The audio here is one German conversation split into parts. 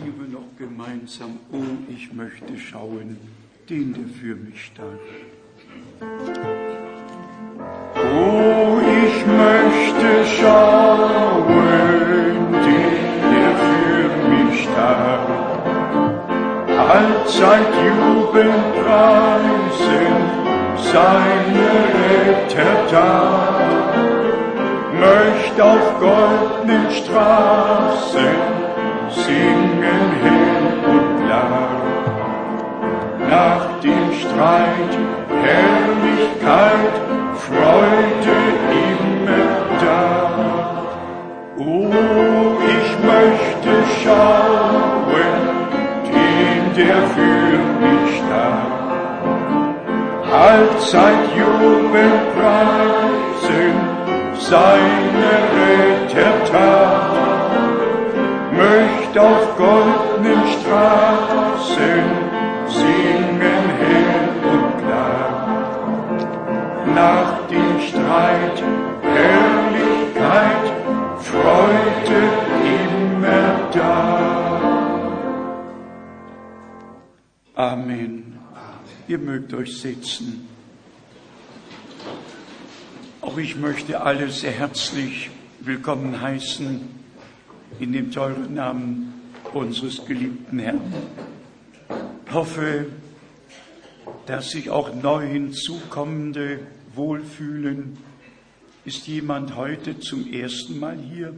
singen wir noch gemeinsam, oh, ich möchte schauen, den, der für mich starb. Oh, ich möchte schauen, den, der für mich starb. Allzeit jubeln preisen, seine Rettertat. Möcht auf goldenen Straßen singen hell und klar. Nach dem Streit Herrlichkeit, Freude immer da. Oh, ich möchte schauen, den, der für mich starb. Allzeit Jubel preisen, seine Rettertat möcht auf goldenen Straßen singen hell und klar. Nach dem Streit Herrlichkeit, Freude immer da. Amen. Ihr mögt euch setzen. Auch ich möchte alle sehr herzlich willkommen heißen in dem teuren Namen unseres geliebten Herrn. Ich hoffe, dass sich auch neu hinzukommende wohlfühlen. Ist jemand heute zum ersten Mal hier?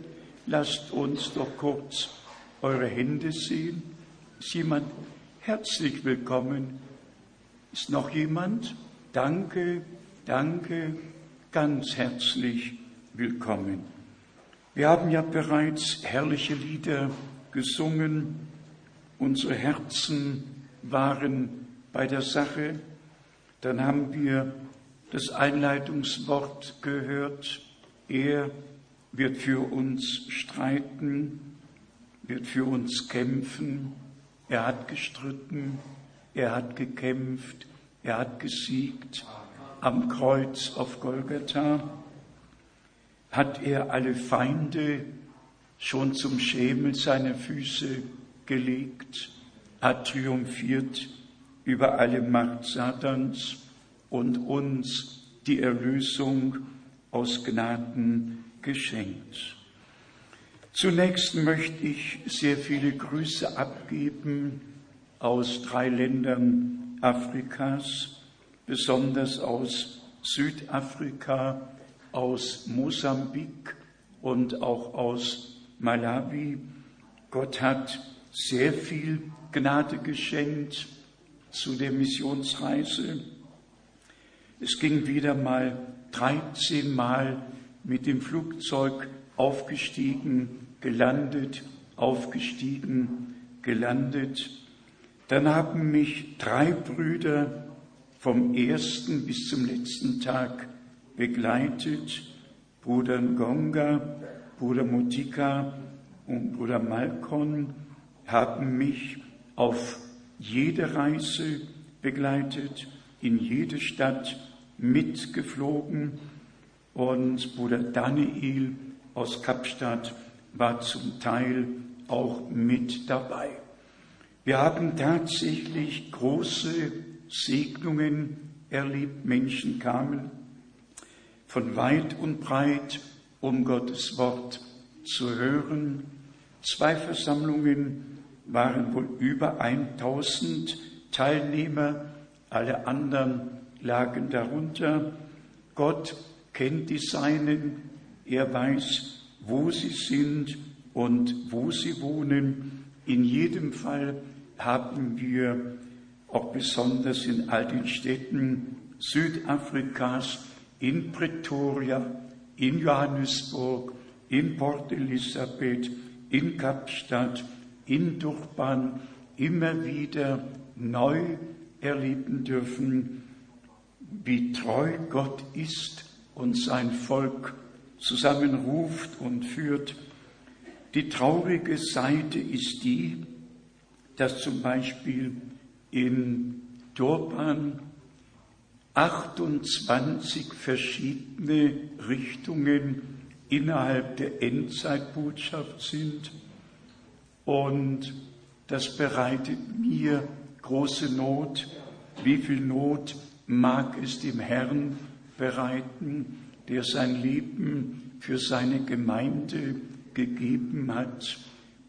Lasst uns doch kurz eure Hände sehen. Ist jemand herzlich willkommen? Ist noch jemand? Danke, danke, ganz herzlich willkommen. Wir haben ja bereits herrliche Lieder gesungen, unsere Herzen waren bei der Sache, dann haben wir das Einleitungswort gehört, er wird für uns streiten, wird für uns kämpfen, er hat gestritten, er hat gekämpft, er hat gesiegt am Kreuz auf Golgatha. Hat er alle Feinde schon zum Schemel seiner Füße gelegt, hat triumphiert über alle Macht Satans und uns die Erlösung aus Gnaden geschenkt. Zunächst möchte ich sehr viele Grüße abgeben aus drei Ländern Afrikas, besonders aus Südafrika, aus Mosambik und auch aus Malawi. Gott hat sehr viel Gnade geschenkt zu der Missionsreise. Es ging wieder mal 13 Mal mit dem Flugzeug aufgestiegen, gelandet, aufgestiegen, gelandet. Dann haben mich drei Brüder vom ersten bis zum letzten Tag begleitet. Bruder Ngonga, Bruder Mutika und Bruder Malkon haben mich auf jede Reise begleitet, in jede Stadt mitgeflogen und Bruder Daniel aus Kapstadt war zum Teil auch mit dabei. Wir haben tatsächlich große Segnungen erlebt. Menschen kamen von weit und breit, um Gottes Wort zu hören. Zwei Versammlungen waren wohl über 1000 Teilnehmer, alle anderen lagen darunter. Gott kennt die Seinen, er weiß, wo sie sind und wo sie wohnen. In jedem Fall haben wir auch besonders in all den Städten Südafrikas in Pretoria, in Johannesburg, in Port Elizabeth, in Kapstadt, in Durban immer wieder neu erleben dürfen, wie treu Gott ist und sein Volk zusammenruft und führt. Die traurige Seite ist die, dass zum Beispiel in Durban 28 verschiedene Richtungen innerhalb der Endzeitbotschaft sind und das bereitet mir große Not. Wie viel Not mag es dem Herrn bereiten, der sein Leben für seine Gemeinde gegeben hat,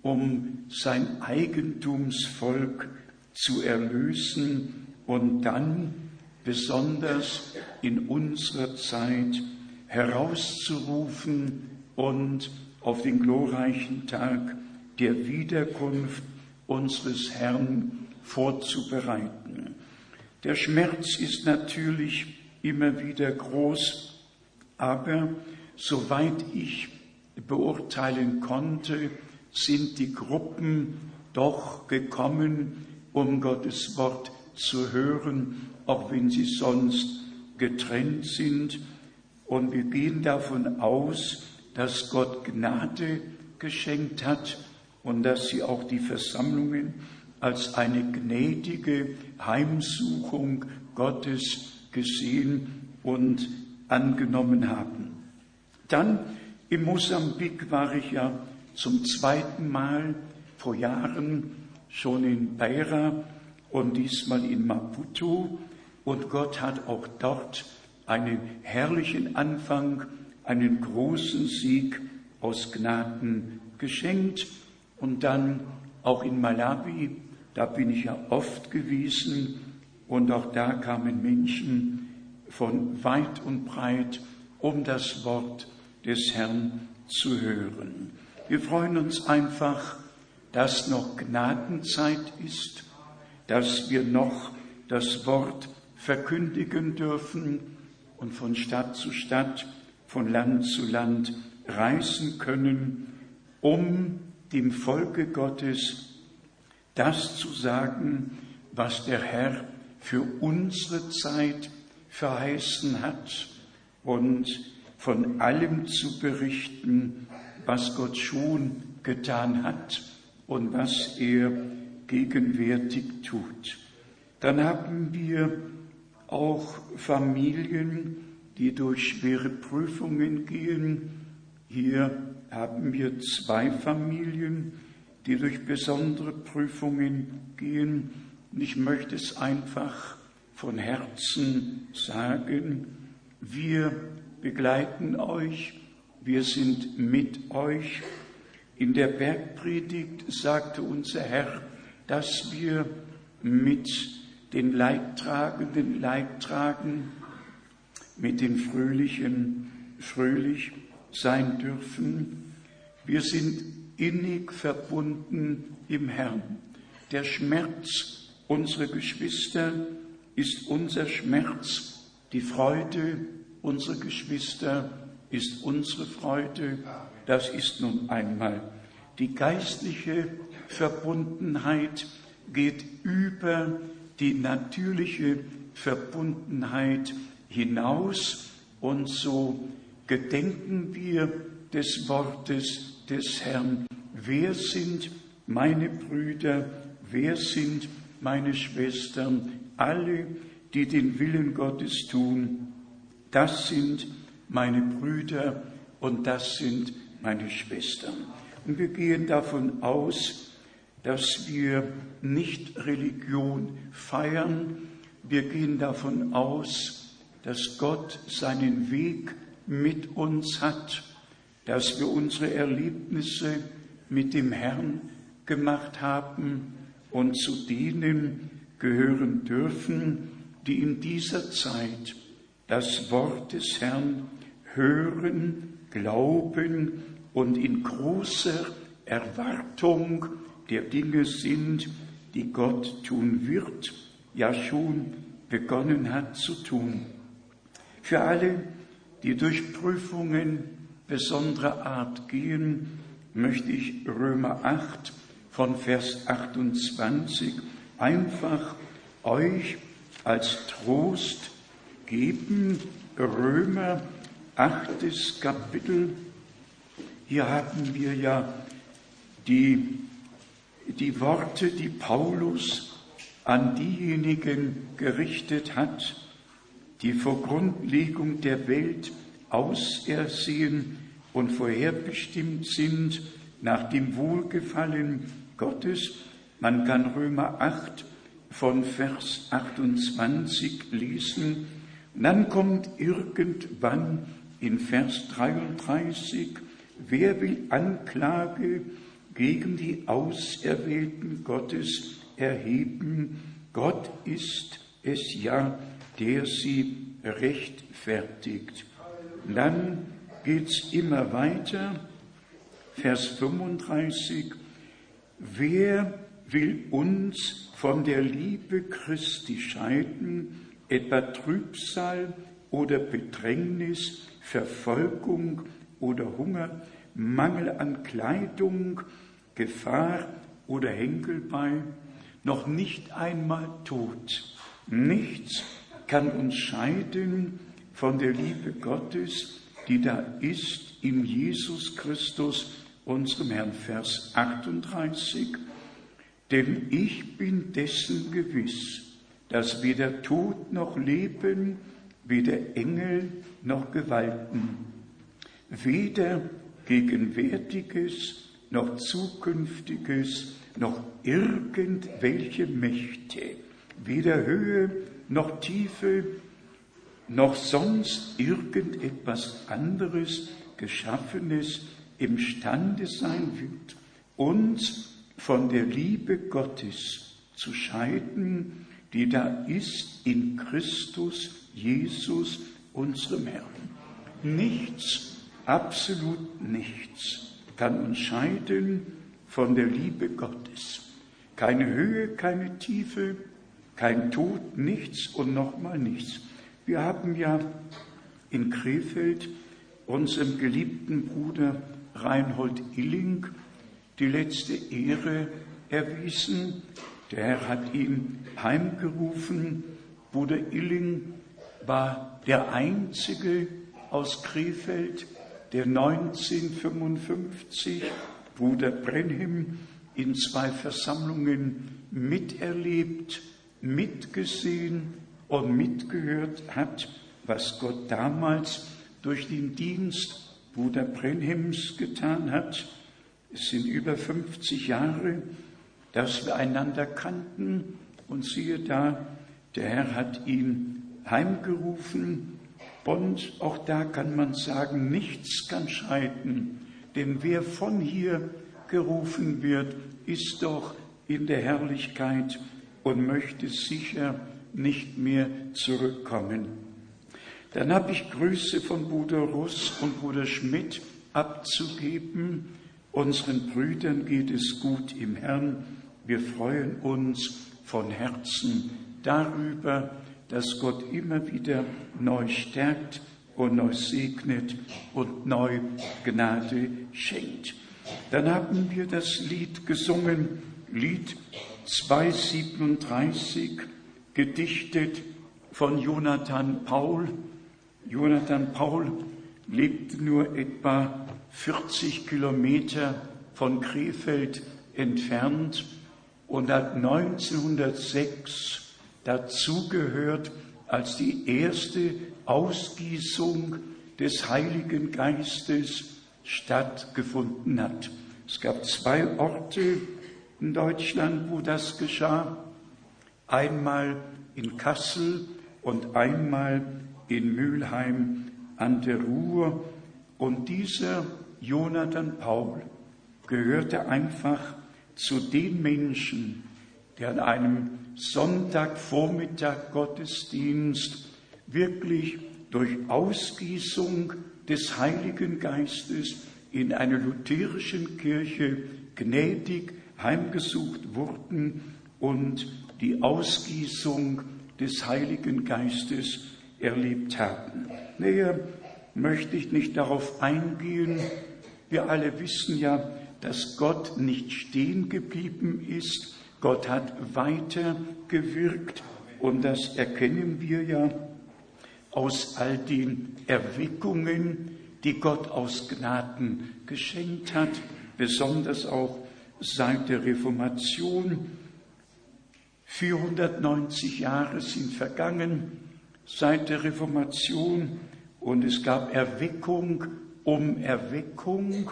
um sein Eigentumsvolk zu erlösen und dann besonders in unserer Zeit herauszurufen und auf den glorreichen Tag der Wiederkunft unseres Herrn vorzubereiten. Der Schmerz ist natürlich immer wieder groß, aber soweit ich beurteilen konnte, sind die Gruppen doch gekommen, um Gottes Wort zu hören, auch wenn sie sonst getrennt sind. Und wir gehen davon aus, dass Gott Gnade geschenkt hat und dass sie auch die Versammlungen als eine gnädige Heimsuchung Gottes gesehen und angenommen haben. Dann in Mosambik war ich ja zum zweiten Mal vor Jahren schon in Beira und diesmal in Maputo und Gott hat auch dort einen herrlichen Anfang, einen großen Sieg aus Gnaden geschenkt und dann auch in Malawi, da bin ich ja oft gewesen und auch da kamen Menschen von weit und breit, um das Wort des Herrn zu hören. Wir freuen uns einfach, dass noch Gnadenzeit ist, dass wir noch das Wort verkündigen dürfen und von Stadt zu Stadt, von Land zu Land reisen können, um dem Volke Gottes das zu sagen, was der Herr für unsere Zeit verheißen hat und von allem zu berichten, was Gott schon getan hat und was er gegenwärtig tut. Dann haben wir auch Familien, die durch schwere Prüfungen gehen. Hier haben wir zwei Familien, die durch besondere Prüfungen gehen. Und ich möchte es einfach von Herzen sagen, wir begleiten euch, wir sind mit euch. In der Bergpredigt sagte unser Herr, dass wir mit den Leidtragenden Leid tragen, mit den Fröhlichen fröhlich sein dürfen. Wir sind innig verbunden im Herrn. Der Schmerz unserer Geschwister ist unser Schmerz. Die Freude unserer Geschwister ist unsere Freude. Das ist nun einmal. Die geistliche Verbundenheit geht über die natürliche Verbundenheit hinaus und so gedenken wir des Wortes des Herrn. Wer sind meine Brüder? Wer sind meine Schwestern? Alle, die den Willen Gottes tun, das sind meine Brüder und das sind meine Schwestern. Und wir gehen davon aus, dass wir nicht Religion feiern. Wir gehen davon aus, dass Gott seinen Weg mit uns hat, dass wir unsere Erlebnisse mit dem Herrn gemacht haben und zu denen gehören dürfen, die in dieser Zeit das Wort des Herrn hören, glauben und in großer Erwartung der Dinge sind, die Gott tun wird, ja schon begonnen hat zu tun. Für alle, die durch Prüfungen besonderer Art gehen, möchte ich Römer 8 von Vers 28 einfach euch als Trost geben. Römer 8. Kapitel. Hier haben wir ja die die Worte, die Paulus an diejenigen gerichtet hat, die vor Grundlegung der Welt ausersehen und vorherbestimmt sind nach dem Wohlgefallen Gottes, Man kann Römer 8 von Vers 28 lesen. Und dann kommt irgendwann in Vers 33, wer will Anklage gegen die Auserwählten Gottes erheben? Gott ist es ja, der sie rechtfertigt. Dann geht's immer weiter. Vers 35. Wer will uns von der Liebe Christi scheiden, etwa Trübsal oder Bedrängnis, Verfolgung oder Hunger, Mangel an Kleidung, Gefahr oder Henkelbein, noch nicht einmal Tod. Nichts kann uns scheiden von der Liebe Gottes, die da ist in Jesus Christus, unserem Herrn. Vers 38. Denn ich bin dessen gewiss, dass weder Tod noch Leben, weder Engel noch Gewalten, weder Gegenwärtiges noch Zukünftiges, noch irgendwelche Mächte, weder Höhe noch Tiefe, noch sonst irgendetwas anderes Geschaffenes imstande sein wird, uns von der Liebe Gottes zu scheiden, die da ist in Christus Jesus, unserem Herrn. Nichts, absolut nichts kann uns scheiden von der Liebe Gottes. Keine Höhe, keine Tiefe, kein Tod, nichts und nochmal nichts. Wir haben ja in Krefeld unserem geliebten Bruder Reinhold Illing die letzte Ehre erwiesen. Der Herr hat ihn heimgerufen. Bruder Illing war der einzige aus Krefeld, der 1955 Bruder Brenhim in zwei Versammlungen miterlebt, mitgesehen und mitgehört hat, was Gott damals durch den Dienst Bruder Brenhims getan hat. Es sind über 50 Jahre, dass wir einander kannten und siehe da, der Herr hat ihn heimgerufen und auch da kann man sagen, nichts kann scheiden, denn wer von hier gerufen wird, ist doch in der Herrlichkeit und möchte sicher nicht mehr zurückkommen. Dann habe ich Grüße von Bruder Russ und Bruder Schmidt abzugeben. Unseren Brüdern geht es gut im Herrn. Wir freuen uns von Herzen darüber, dass Gott immer wieder neu stärkt und neu segnet und neu Gnade schenkt. Dann haben wir das Lied gesungen, Lied 237, gedichtet von Jonathan Paul. Jonathan Paul lebte nur etwa 40 Kilometer von Krefeld entfernt und hat 1906 dazugehört, als die erste Ausgießung des Heiligen Geistes stattgefunden hat. Es gab zwei Orte in Deutschland, wo das geschah einmal in Kassel und einmal in Mülheim an der Ruhr. Und dieser Jonathan Paul gehörte einfach zu den Menschen, die an einem Sonntagvormittag Gottesdienst wirklich durch Ausgießung des Heiligen Geistes in einer lutherischen Kirche gnädig heimgesucht wurden und die Ausgießung des Heiligen Geistes erlebt haben. Näher möchte ich nicht darauf eingehen. Wir alle wissen ja, dass Gott nicht stehen geblieben ist. Gott hat weiter gewirkt. Und das erkennen wir ja aus all den Erweckungen, die Gott aus Gnaden geschenkt hat, besonders auch seit der Reformation. 490 Jahre sind vergangen seit der Reformation und es gab Erweckung um Erweckung.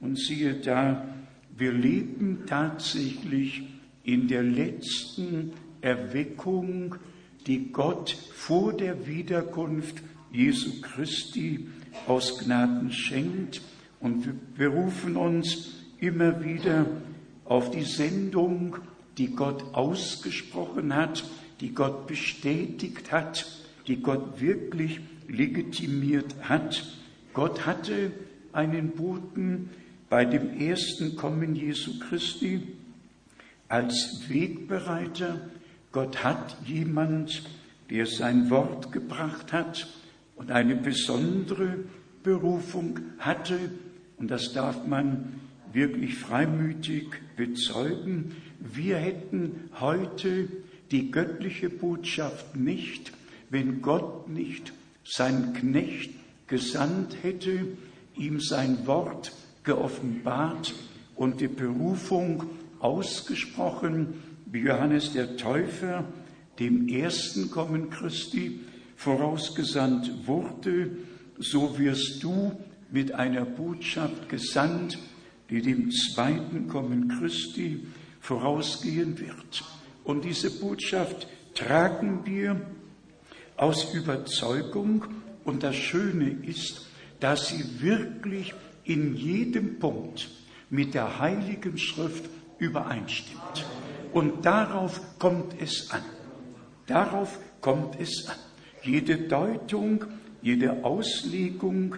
Und siehe da, wir leben tatsächlich in der letzten Erweckung, die Gott vor der Wiederkunft Jesu Christi aus Gnaden schenkt. Und wir berufen uns immer wieder auf die Sendung, die Gott ausgesprochen hat, die Gott bestätigt hat, die Gott wirklich legitimiert hat. Gott hatte einen Boten bei dem ersten Kommen Jesu Christi als Wegbereiter. Gott hat jemand, der sein Wort gebracht hat und eine besondere Berufung hatte. Und das darf man wirklich freimütig bezeugen. Wir hätten heute die göttliche Botschaft nicht, wenn Gott nicht seinen Knecht gesandt hätte, ihm sein Wort geoffenbart und die Berufung ausgesprochen, wie Johannes der Täufer dem ersten Kommen Christi vorausgesandt wurde, so wirst du mit einer Botschaft gesandt, die dem zweiten Kommen Christi vorausgehen wird. Und diese Botschaft tragen wir aus Überzeugung. Und das Schöne ist, dass sie wirklich in jedem Punkt mit der Heiligen Schrift übereinstimmt. Und darauf kommt es an. Darauf kommt es an. Jede Deutung, jede Auslegung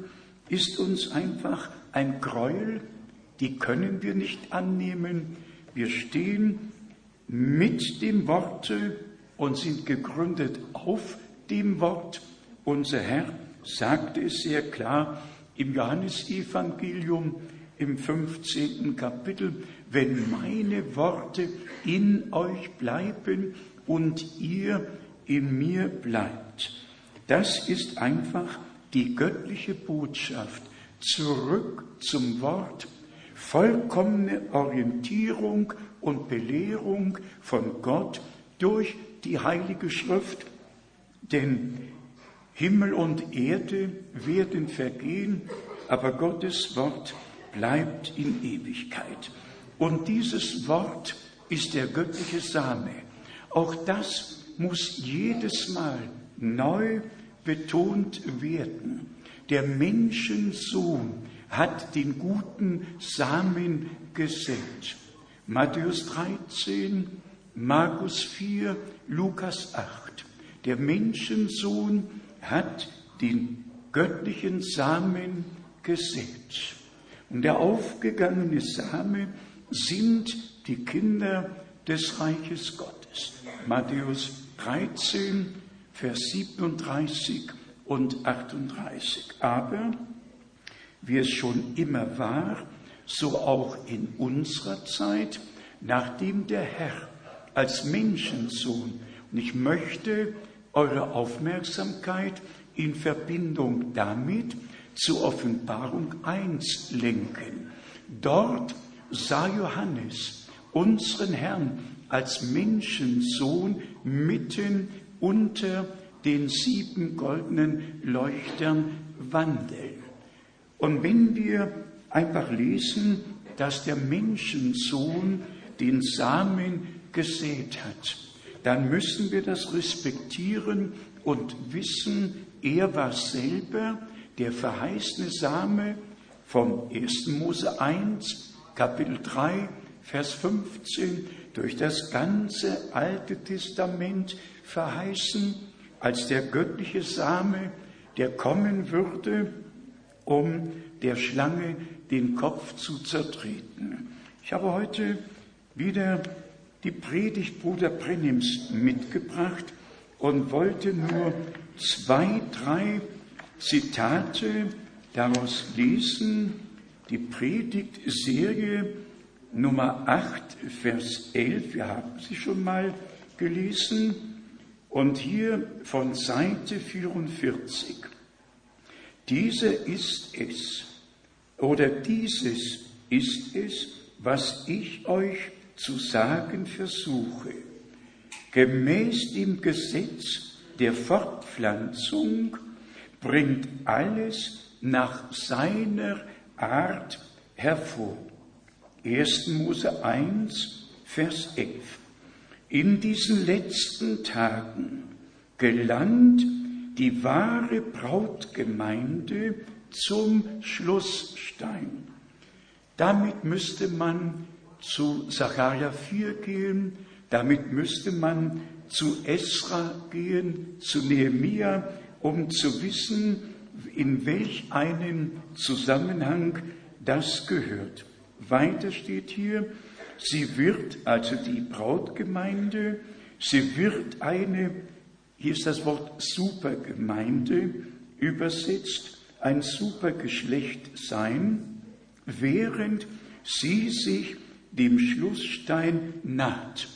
ist uns einfach ein Gräuel, die können wir nicht annehmen. Wir stehen mit dem Worte und sind gegründet auf dem Wort. Unser Herr sagte es sehr klar im Johannesevangelium im 15. Kapitel, wenn meine Worte in euch bleiben und ihr in mir bleibt. Das ist einfach die göttliche Botschaft. Zurück zum Wort, vollkommene Orientierung und Belehrung von Gott durch die Heilige Schrift. Denn Himmel und Erde werden vergehen, aber Gottes Wort bleibt in Ewigkeit. Und dieses Wort ist der göttliche Same. Auch das muss jedes Mal neu betont werden. Der Menschensohn hat den guten Samen gesät. Matthäus 13, Markus 4, Lukas 8. Der Menschensohn hat den göttlichen Samen gesät. Und der aufgegangene Same sind die Kinder des Reiches Gottes. Matthäus 13, Vers 37 und 38. Aber wie es schon immer war, so auch in unserer Zeit, nachdem der Herr als Menschensohn, und ich möchte eure Aufmerksamkeit in Verbindung damit zur Offenbarung 1 lenken. Dort sah Johannes unseren Herrn als Menschensohn mitten unter den sieben goldenen Leuchtern wandeln. Und wenn wir einfach lesen, dass der Menschensohn den Samen gesät hat, dann müssen wir das respektieren und wissen, er war selber der verheißene Same vom 1. Mose 1, Kapitel 3, Vers 15, durch das ganze Alte Testament verheißen, als der göttliche Same, der kommen würde, um der Schlange den Kopf zu zertreten. Ich habe heute wieder die Predigt Bruder Brennims mitgebracht und wollte nur zwei, drei Zitate daraus lesen. Die Predigtserie Nummer 8, Vers 11, wir haben sie schon mal gelesen. Und hier von Seite 44. Diese ist es, oder dieses ist es, was ich euch zu sagen versuche. Gemäß dem Gesetz der Fortpflanzung bringt alles nach seiner Art hervor. 1. Mose 1, Vers 11. In diesen letzten Tagen gelangt die wahre Brautgemeinde zum Schlussstein. Damit müsste man zu Sacharja 4 gehen, damit müsste man zu Esra gehen, zu Nehemia, um zu wissen, in welch einen Zusammenhang das gehört. Weiter steht hier, sie wird, also die Brautgemeinde, sie wird eine, hier ist das Wort Supergemeinde übersetzt, ein Supergeschlecht sein, während sie sich dem Schlussstein naht.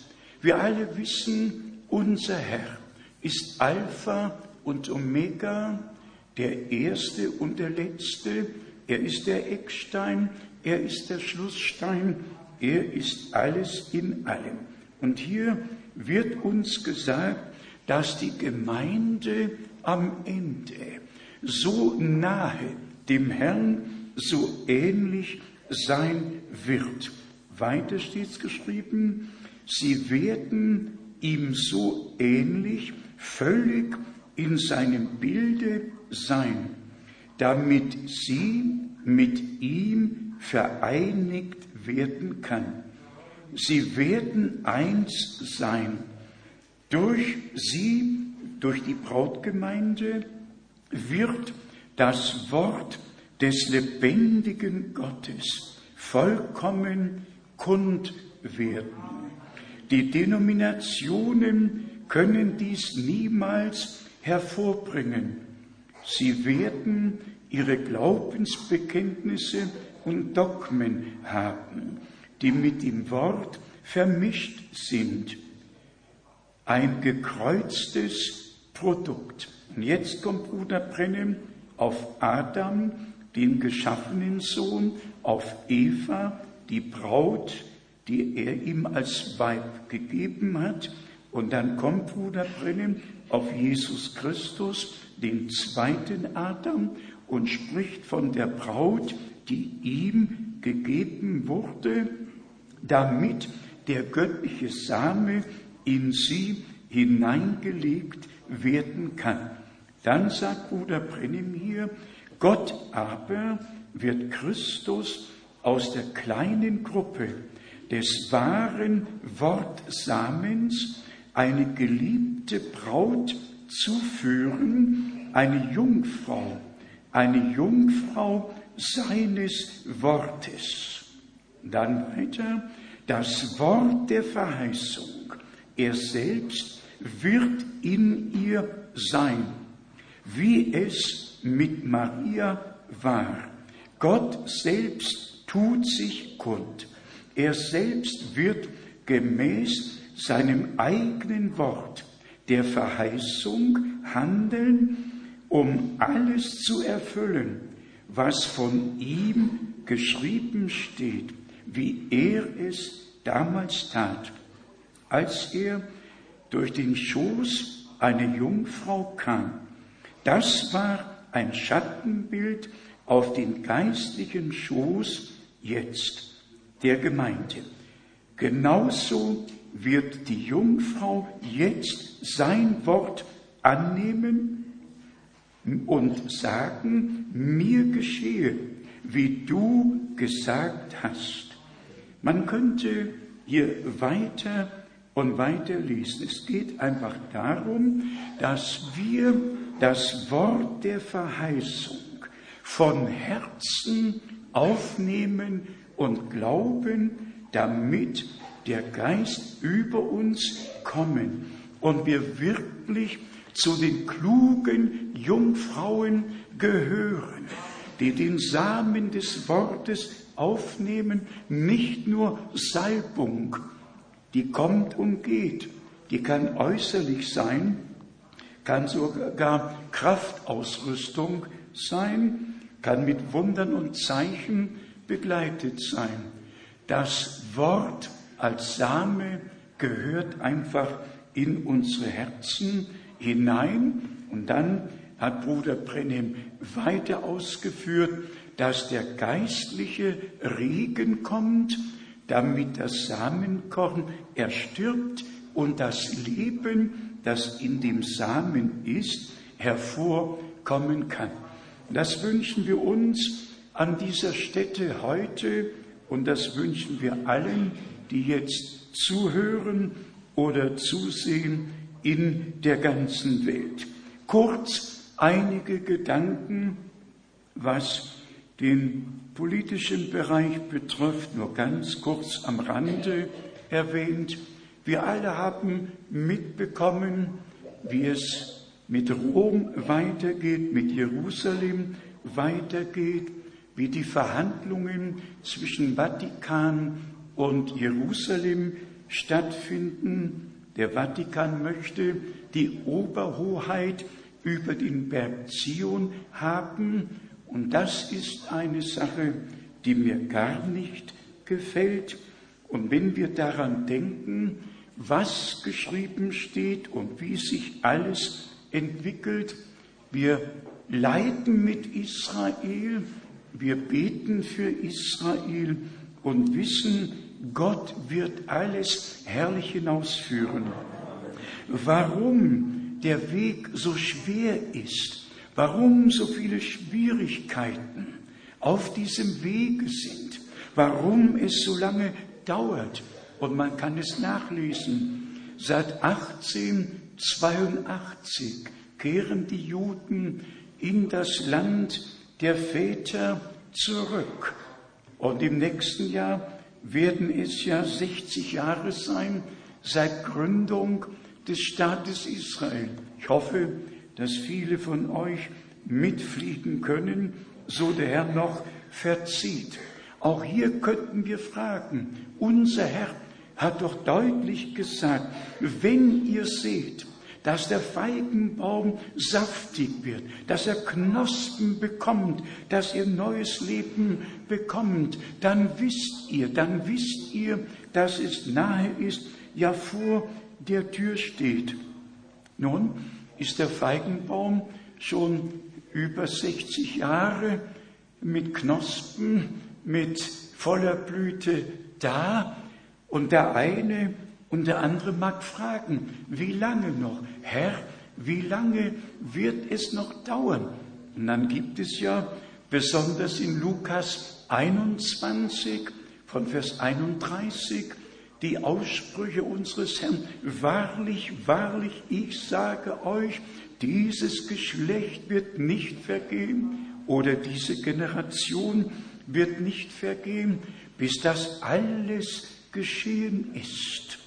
Wir alle wissen, unser Herr ist Alpha und Omega, der Erste und der Letzte, er ist der Eckstein, er ist der Schlussstein, er ist alles in allem. Und hier wird uns gesagt, dass die Gemeinde am Ende so nahe dem Herrn, so ähnlich sein wird. Weiter steht es geschrieben, sie werden ihm so ähnlich, völlig in seinem Bilde sein, damit sie mit ihm vereinigt werden kann. Sie werden eins sein. Durch sie, durch die Brautgemeinde, wird das Wort des lebendigen Gottes vollkommen kund werden. Die Denominationen können dies niemals hervorbringen. Sie werden ihre Glaubensbekenntnisse und Dogmen haben, die mit dem Wort vermischt sind. Ein gekreuztes Produkt. Und jetzt kommt Bruder Brennem auf Adam, den geschaffenen Sohn, auf Eva, die Braut, die er ihm als Weib gegeben hat. Und dann kommt Bruder Brennem auf Jesus Christus, den zweiten Adam, und spricht von der Braut, die ihm gegeben wurde, damit der göttliche Same in sie hineingelegt werden kann. Dann sagt Bruder Brennim hier, Gott aber wird Christus aus der kleinen Gruppe des wahren Wortsamens eine geliebte Braut zuführen, eine Jungfrau, eine Jungfrau seines Wortes. Dann weiter, das Wort der Verheißung, er selbst wird in ihr sein, wie es mit Maria war. Gott selbst tut sich kund. Er selbst wird gemäß seinem eigenen Wort der Verheißung handeln, um alles zu erfüllen, was von ihm geschrieben steht, wie er es damals tat, als er durch den Schoß einer Jungfrau kam. Das war ein Schattenbild auf den geistlichen Schoß jetzt der Gemeinde. Genauso wird die Jungfrau jetzt sein Wort annehmen und sagen, mir geschehe, wie du gesagt hast. Man könnte hier weiter und weiter lesen. Es geht einfach darum, dass wir das Wort der Verheißung von Herzen aufnehmen und glauben, damit der Geist über uns kommen und wir wirklich zu den klugen Jungfrauen gehören, die den Samen des Wortes aufnehmen, nicht nur Salbung, die kommt und geht, die kann äußerlich sein, kann sogar Kraftausrüstung sein, kann mit Wundern und Zeichen begleitet sein. Das Wort als Same gehört einfach in unsere Herzen hinein. Und dann hat Bruder Brennem weiter ausgeführt, dass der geistliche Regen kommt, damit das Samenkorn erstirbt und das Leben, das in dem Samen ist, hervorkommen kann. Das wünschen wir uns an dieser Stätte heute und das wünschen wir allen, die jetzt zuhören oder zusehen in der ganzen Welt. Kurz einige Gedanken, was den politischen Bereich betrifft, nur ganz kurz am Rande erwähnt. Wir alle haben mitbekommen, wie es mit Rom weitergeht, mit Jerusalem weitergeht, wie die Verhandlungen zwischen Vatikan und Jerusalem stattfinden. Der Vatikan möchte die Oberhoheit über den Berg Zion haben und das ist eine Sache, die mir gar nicht gefällt. Und wenn wir daran denken, was geschrieben steht und wie sich alles entwickelt, wir leiden mit Israel, wir beten für Israel und wissen, Gott wird alles herrlich hinausführen. Warum der Weg so schwer ist, warum so viele Schwierigkeiten auf diesem Wege sind, warum es so lange dauert. Und man kann es nachlesen. Seit 1882 kehren die Juden in das Land der Väter zurück. Und im nächsten Jahr werden es ja 60 Jahre sein seit Gründung des Staates Israel. Ich hoffe, dass viele von euch mitfliegen können, so der Herr noch verzieht. Auch hier könnten wir fragen, unser Herr hat doch deutlich gesagt, wenn ihr seht, dass der Feigenbaum saftig wird, dass er Knospen bekommt, dass ihr neues Leben bekommt, dann wisst ihr, dann wisst ihr, dass es nahe ist, ja vor der Tür steht. Nun, ist der Feigenbaum schon über 60 Jahre mit Knospen, mit voller Blüte da und der eine und der andere mag fragen, wie lange noch? Herr, wie lange wird es noch dauern? Und dann gibt es ja besonders in Lukas 21 von Vers 31 die Aussprüche unseres Herrn. Wahrlich, wahrlich, ich sage euch, dieses Geschlecht wird nicht vergehen oder diese Generation wird nicht vergehen, bis das alles geschehen ist.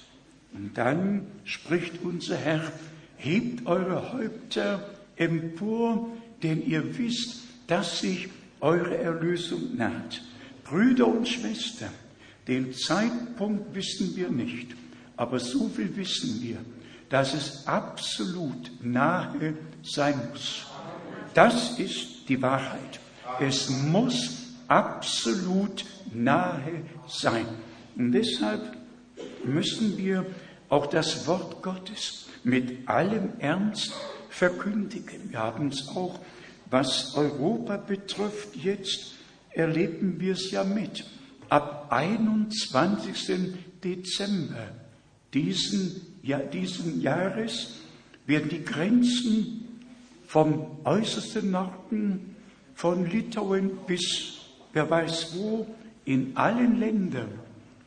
Und dann spricht unser Herr, hebt eure Häupter empor, denn ihr wisst, dass sich eure Erlösung naht. Brüder und Schwestern, den Zeitpunkt wissen wir nicht, aber so viel wissen wir, dass es absolut nahe sein muss. Das ist die Wahrheit. Es muss absolut nahe sein. Und deshalb müssen wir auch das Wort Gottes mit allem Ernst verkündigen. Wir haben es auch, was Europa betrifft, jetzt erleben wir es ja mit ab 21. Dezember diesen, ja, diesen Jahres werden die Grenzen vom äußersten Norden, von Litauen bis wer weiß wo, in allen Ländern,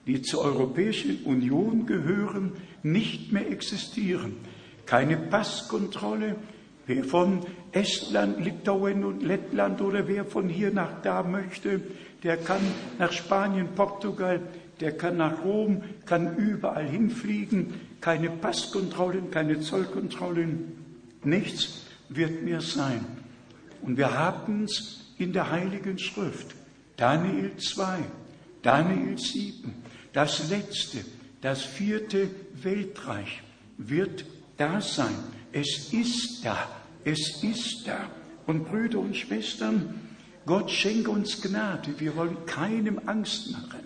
die zur Europäischen Union gehören, nicht mehr existieren. Keine Passkontrolle, wer von Estland, Litauen und Lettland oder wer von hier nach da möchte, der kann nach Spanien, Portugal, der kann nach Rom, kann überall hinfliegen, keine Passkontrollen, keine Zollkontrollen, nichts wird mehr sein. Und wir haben es in der Heiligen Schrift, Daniel 2, Daniel 7, das letzte, das vierte Weltreich wird da sein. Es ist da, es ist da. Und Brüder und Schwestern, Gott schenke uns Gnade. Wir wollen keinem Angst machen.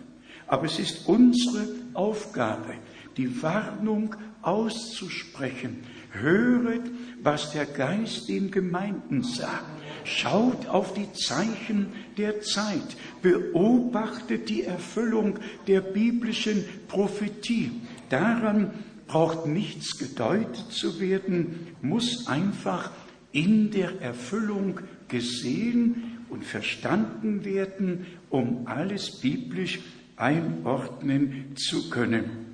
Aber es ist unsere Aufgabe, die Warnung auszusprechen. Höret, was der Geist den Gemeinden sagt. Schaut auf die Zeichen der Zeit. Beobachtet die Erfüllung der biblischen Prophetie. Daran braucht nichts gedeutet zu werden, muss einfach in der Erfüllung gesehen und verstanden werden, um alles biblisch einordnen zu können.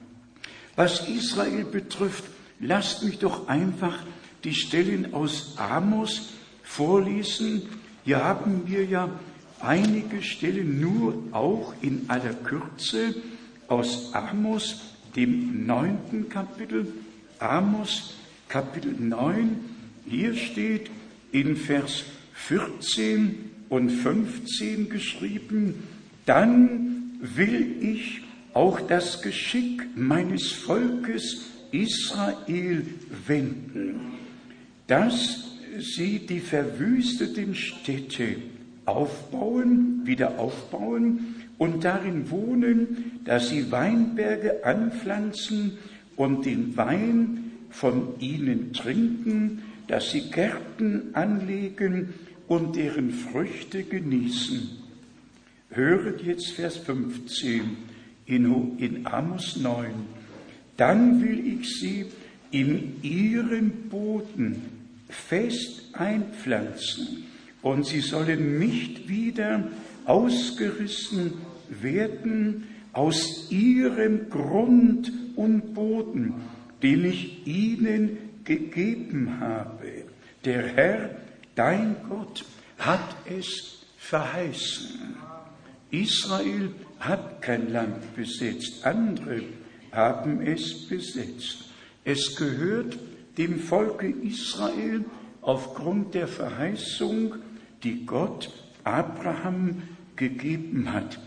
Was Israel betrifft, lasst mich doch einfach die Stellen aus Amos vorlesen. Hier haben wir ja einige Stellen nur auch in aller Kürze aus Amos, dem neunten Kapitel. Amos, Kapitel 9. Hier steht in Vers 14 und 15 geschrieben, dann will ich auch das Geschick meines Volkes Israel wenden, dass sie die verwüsteten Städte aufbauen, wieder aufbauen und darin wohnen, dass sie Weinberge anpflanzen und den Wein von ihnen trinken, dass sie Gärten anlegen und deren Früchte genießen. Höret jetzt Vers 15 in, in Amos 9. Dann will ich sie in ihrem Boden fest einpflanzen und sie sollen nicht wieder ausgerissen werden aus ihrem Grund und Boden, den ich ihnen gegeben habe. Der Herr, dein Gott, hat es verheißen. Israel hat kein Land besetzt, andere haben es besetzt. Es gehört dem Volke Israel aufgrund der Verheißung, die Gott Abraham gegeben hat.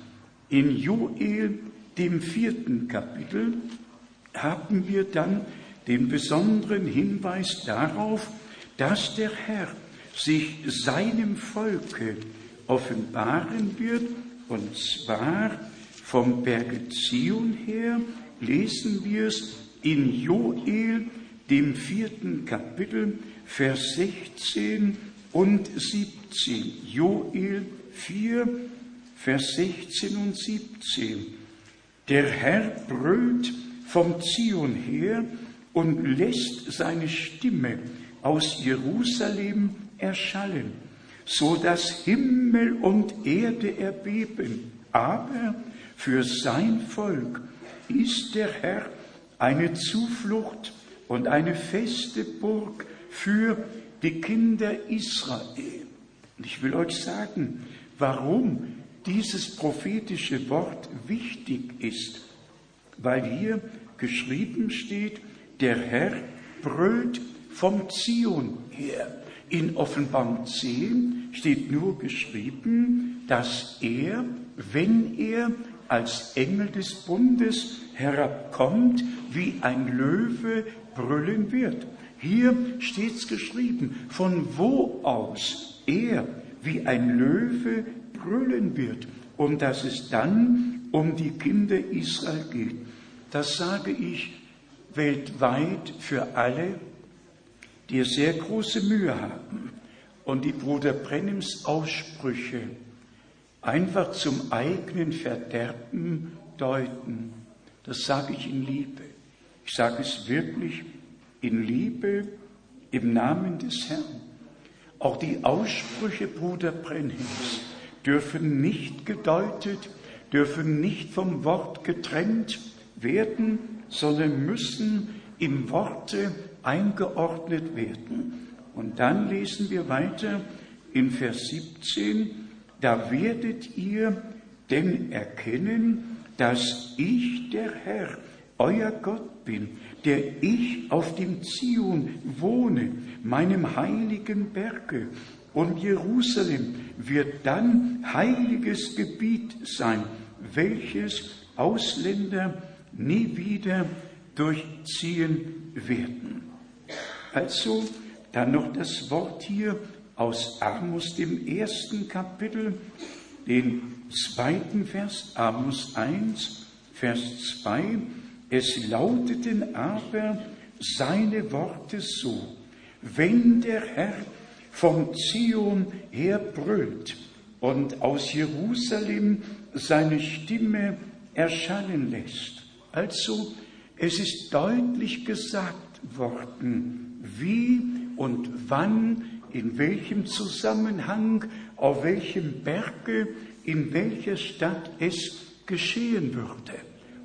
In Joel, dem vierten Kapitel, haben wir dann den besonderen Hinweis darauf, dass der Herr sich seinem Volke offenbaren wird, und zwar vom Berge Zion her, lesen wir es in Joel, dem vierten Kapitel, Vers 16 und 17. Joel 4, Vers 16 und 17. Der Herr brüllt vom Zion her und lässt seine Stimme aus Jerusalem erschallen, so dass Himmel und Erde erbeben. Aber für sein Volk ist der Herr eine Zuflucht und eine feste Burg für die Kinder Israel. Und ich will euch sagen, warum dieses prophetische Wort wichtig ist, weil hier geschrieben steht, der Herr brüllt vom Zion her. In Offenbarung 10 steht nur geschrieben, dass er, wenn er als Engel des Bundes herabkommt, wie ein Löwe brüllen wird. Hier steht's geschrieben, von wo aus er wie ein Löwe brüllen wird und dass es dann um die Kinder Israel geht. Das sage ich weltweit für alle, die sehr große Mühe haben und die Bruder Brennims Aussprüche einfach zum eigenen Verderben deuten. Das sage ich in Liebe. Ich sage es wirklich in Liebe im Namen des Herrn. Auch die Aussprüche Bruder Brennhims dürfen nicht gedeutet, dürfen nicht vom Wort getrennt werden, sondern müssen in Worte eingeordnet werden. Und dann lesen wir weiter in Vers 17, da werdet ihr denn erkennen, dass ich der Herr, euer Gott bin, der ich auf dem Zion wohne, meinem heiligen Berge. Und Jerusalem wird dann heiliges Gebiet sein, welches Ausländer nie wieder durchziehen werden. Also dann noch das Wort hier aus Amos, dem ersten Kapitel, den zweiten Vers, Amos 1, Vers 2. Es lauteten aber seine Worte so, wenn der Herr vom Zion her brüllt und aus Jerusalem seine Stimme erscheinen lässt. Also, es ist deutlich gesagt worden, wie und wann, in welchem Zusammenhang, auf welchem Berge, in welcher Stadt es geschehen würde.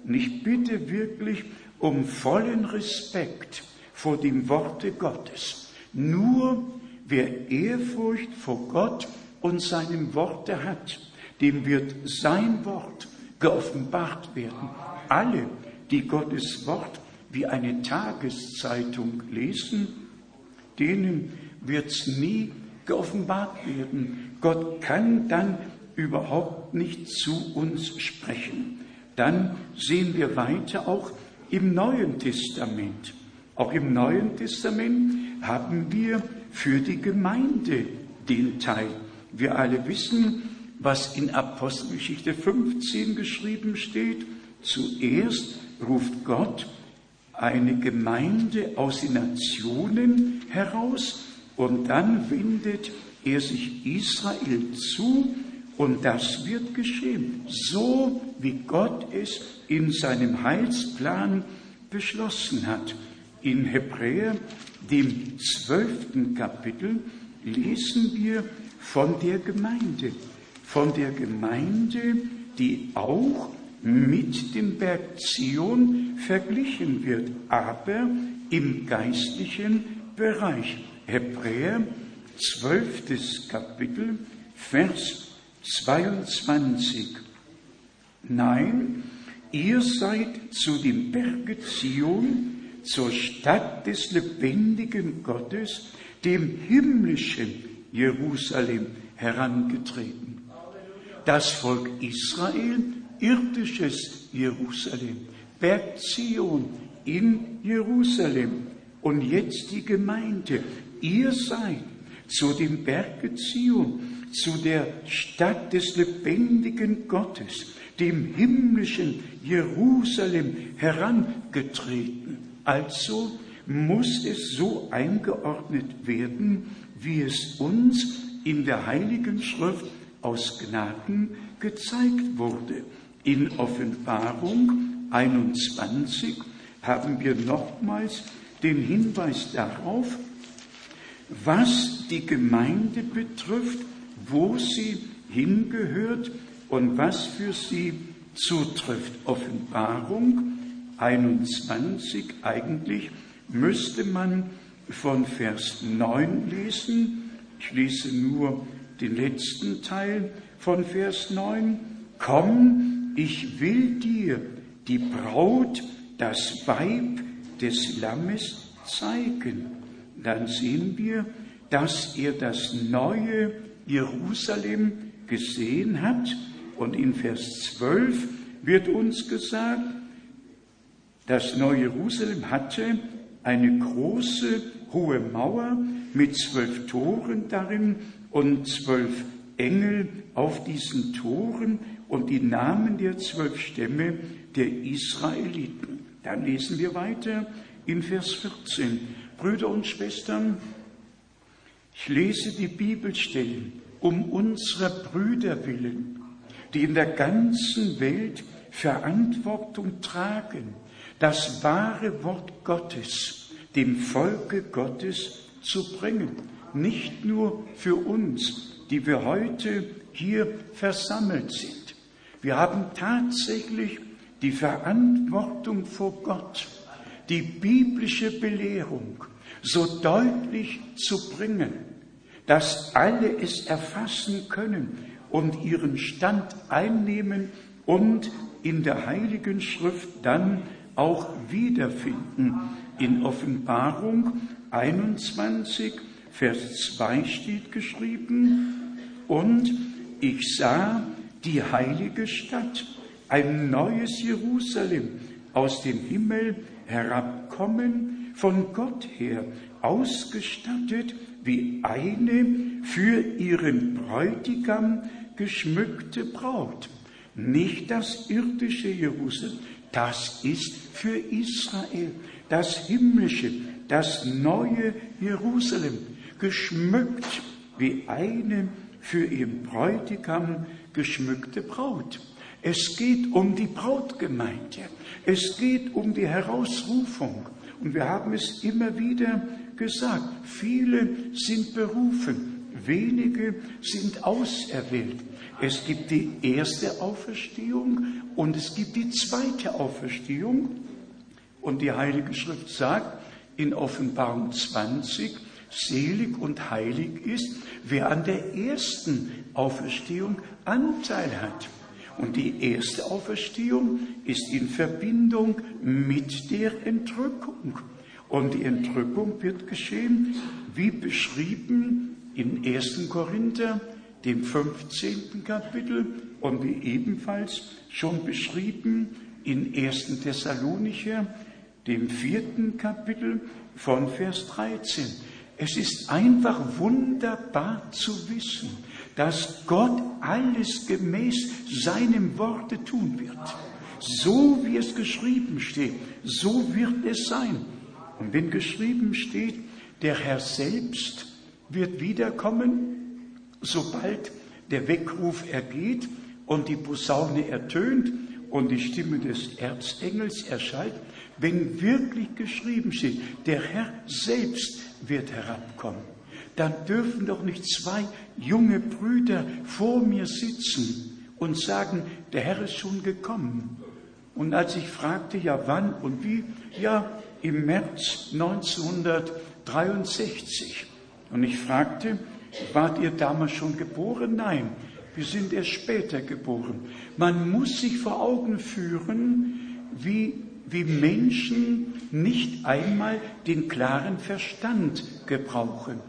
Und ich bitte wirklich um vollen Respekt vor dem Worte Gottes. Nur wer Ehrfurcht vor Gott und seinem Worte hat, dem wird sein Wort geoffenbart werden. Alle, die Gottes Wort wie eine Tageszeitung lesen, denen wird es nie geoffenbart werden. Gott kann dann überhaupt nicht zu uns sprechen. Dann sehen wir weiter auch im Neuen Testament. Auch im Neuen Testament haben wir für die Gemeinde den Teil. Wir alle wissen, was in Apostelgeschichte 15 geschrieben steht. Zuerst ruft Gott eine Gemeinde aus den Nationen heraus und dann wendet er sich Israel zu und das wird geschehen, so wie Gott es in seinem Heilsplan beschlossen hat. In Hebräer, dem zwölften Kapitel, lesen wir von der Gemeinde, von der Gemeinde, die auch mit dem Berg Zion verglichen wird, aber im geistlichen Bereich. Hebräer, zwölftes Kapitel, Vers 22. Nein, ihr seid zu dem Berge Zion, zur Stadt des lebendigen Gottes, dem himmlischen Jerusalem herangetreten. Das Volk Israel, irdisches Jerusalem, Berg Zion in Jerusalem und jetzt die Gemeinde. Ihr seid zu dem Berge Zion, zu der Stadt des lebendigen Gottes, dem himmlischen Jerusalem herangetreten. Also muss es so eingeordnet werden, wie es uns in der Heiligen Schrift aus Gnaden gezeigt wurde. In Offenbarung 21 haben wir nochmals den Hinweis darauf, was die Gemeinde betrifft, wo sie hingehört und was für sie zutrifft. Offenbarung 21 eigentlich müsste man von Vers 9 lesen. Ich lese nur den letzten Teil von Vers 9. Komm, ich will dir die Braut, das Weib des Lammes zeigen. Dann sehen wir, dass er das neue Jerusalem gesehen hat. Und in Vers 12 wird uns gesagt, das neue Jerusalem hatte eine große, hohe Mauer mit zwölf Toren darin und zwölf Engel auf diesen Toren und die Namen der zwölf Stämme der Israeliten. Dann lesen wir weiter in Vers 14. Brüder und Schwestern, ich lese die Bibelstellen um unserer Brüder willen, die in der ganzen Welt Verantwortung tragen, das wahre Wort Gottes dem Volke Gottes zu bringen. Nicht nur für uns, die wir heute hier versammelt sind. Wir haben tatsächlich die Verantwortung vor Gott, die biblische Belehrung so deutlich zu bringen, dass alle es erfassen können und ihren Stand einnehmen und in der Heiligen Schrift dann auch wiederfinden. In Offenbarung 21, Vers 2 steht geschrieben, und ich sah die heilige Stadt, ein neues Jerusalem aus dem Himmel herabkommen, von Gott her, ausgestattet wie eine für ihren Bräutigam geschmückte Braut. Nicht das irdische Jerusalem, das ist für Israel. das himmlische, das neue Jerusalem, geschmückt wie eine für ihren Bräutigam geschmückte Braut. Es geht um die Brautgemeinde. Es geht um die Herausrufung. Und wir haben es immer wieder gesagt. Viele sind berufen. Wenige sind auserwählt. Es gibt die erste Auferstehung und es gibt die zweite Auferstehung. Und die Heilige Schrift sagt in Offenbarung 20, selig und heilig ist, wer an der ersten Auferstehung Anteil hat. Und die erste Auferstehung ist in Verbindung mit der Entrückung. Und die Entrückung wird geschehen, wie beschrieben in 1. Korinther, dem 15. Kapitel und wie ebenfalls schon beschrieben in 1. Thessalonicher, dem vierten Kapitel von Vers 13. Es ist einfach wunderbar zu wissen, dass Gott alles gemäß seinem Worte tun wird. So wie es geschrieben steht, so wird es sein. Und wenn geschrieben steht, der Herr selbst wird wiederkommen, sobald der Weckruf ergeht und die Posaune ertönt und die Stimme des Erzengels erschallt, wenn wirklich geschrieben steht, der Herr selbst wird herabkommen, dann dürfen doch nicht zwei junge Brüder vor mir sitzen und sagen, der Herr ist schon gekommen. Und als ich fragte, ja wann und wie, ja im März 1963. Und ich fragte, wart ihr damals schon geboren? Nein, wir sind erst später geboren. Man muss sich vor Augen führen, wie wie Menschen nicht einmal den klaren Verstand gebrauchen.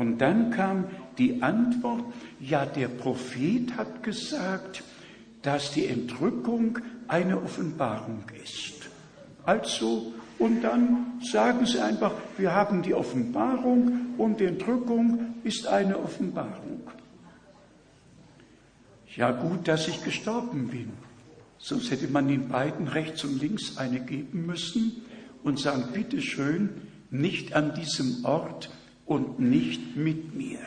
Und dann kam die Antwort, ja, der Prophet hat gesagt, dass die Entrückung eine Offenbarung ist. Also, und dann sagen sie einfach, wir haben die Offenbarung und die Entrückung ist eine Offenbarung. Ja gut, dass ich gestorben bin. Sonst hätte man den beiden rechts und links eine geben müssen und sagen, bitte schön, nicht an diesem Ort und nicht mit mir.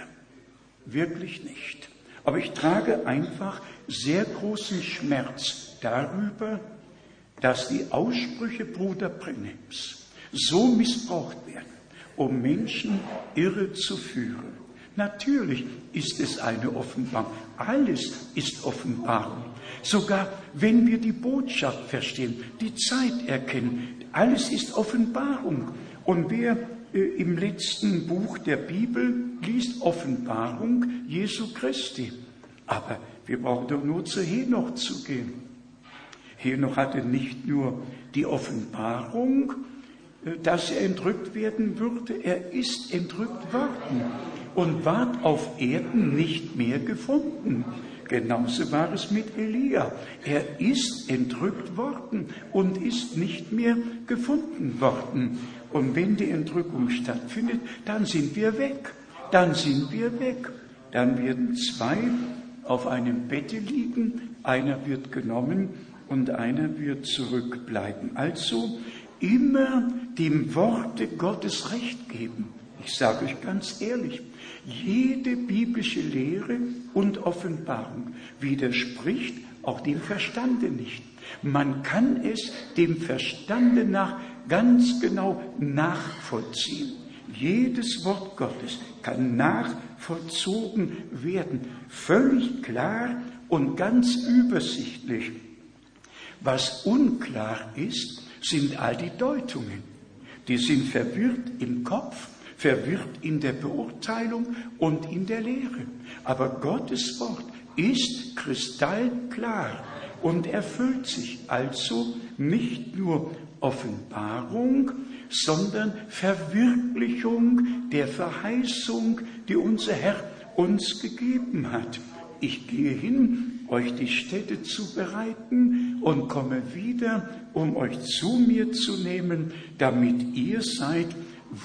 Wirklich nicht. Aber ich trage einfach sehr großen Schmerz darüber, dass die Aussprüche Bruder Brennims so missbraucht werden, um Menschen irre zu führen. Natürlich ist es eine Offenbarung. Alles ist Offenbarung. Sogar wenn wir die Botschaft verstehen, die Zeit erkennen, alles ist Offenbarung. Und wer im letzten Buch der Bibel liest Offenbarung Jesu Christi. Aber wir brauchen doch nur zu Henoch zu gehen. Henoch hatte nicht nur die Offenbarung, äh, dass er entrückt werden würde, er ist entrückt worden und ward auf Erden nicht mehr gefunden. Genauso war es mit Elia. Er ist entrückt worden und ist nicht mehr gefunden worden. Und wenn die Entrückung stattfindet, dann sind wir weg. Dann sind wir weg. Dann werden zwei auf einem Bette liegen, einer wird genommen und einer wird zurückbleiben. Also immer dem Worte Gottes Recht geben. Ich sage euch ganz ehrlich, jede biblische Lehre und Offenbarung widerspricht auch dem Verstande nicht. Man kann es dem Verstande nach ganz genau nachvollziehen. Jedes Wort Gottes kann nachvollzogen werden, völlig klar und ganz übersichtlich. Was unklar ist, sind all die Deutungen. Die sind verwirrt im Kopf verwirrt in der Beurteilung und in der Lehre. Aber Gottes Wort ist kristallklar und erfüllt sich also nicht nur Offenbarung, sondern Verwirklichung der Verheißung, die unser Herr uns gegeben hat. Ich gehe hin, euch die Städte zu bereiten und komme wieder, um euch zu mir zu nehmen, damit ihr seid,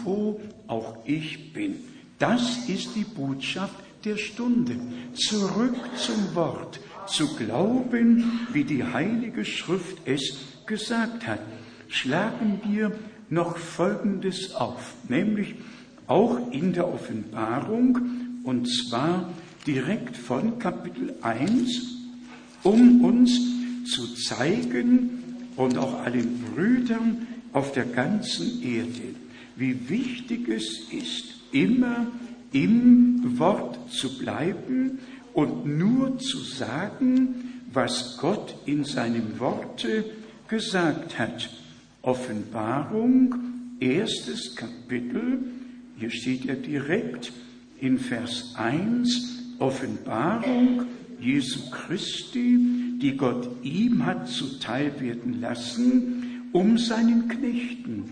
wo auch ich bin. Das ist die Botschaft der Stunde. Zurück zum Wort, zu glauben, wie die Heilige Schrift es gesagt hat. Schlagen wir noch Folgendes auf, nämlich auch in der Offenbarung, und zwar direkt von Kapitel 1, um uns zu zeigen und auch allen Brüdern auf der ganzen Erde, wie wichtig es ist, immer im Wort zu bleiben und nur zu sagen, was Gott in seinem Worte gesagt hat. Offenbarung, erstes Kapitel, hier steht er direkt in Vers 1, Offenbarung Jesu Christi, die Gott ihm hat zuteil werden lassen, um seinen Knechten,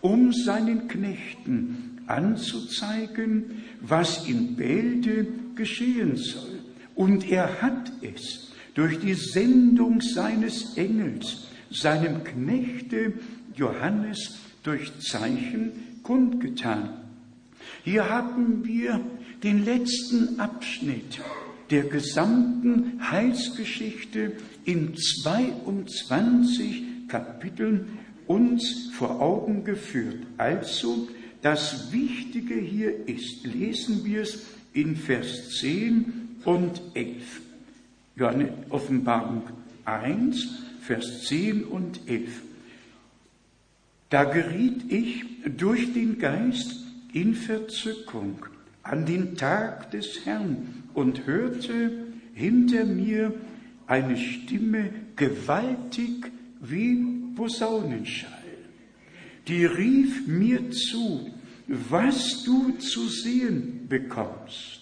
um seinen Knechten anzuzeigen, was in Bälde geschehen soll. Und er hat es durch die Sendung seines Engels, seinem Knechte Johannes durch Zeichen kundgetan. Hier haben wir den letzten Abschnitt der gesamten Heilsgeschichte in 22 Kapiteln uns vor Augen geführt. Also das Wichtige hier ist, lesen wir es in Vers 10 und 11. Johannes Offenbarung 1, Vers 10 und 11. Da geriet ich durch den Geist in Verzückung an den Tag des Herrn und hörte hinter mir eine Stimme gewaltig wie Posaunenschall. Die rief mir zu, was du zu sehen bekommst.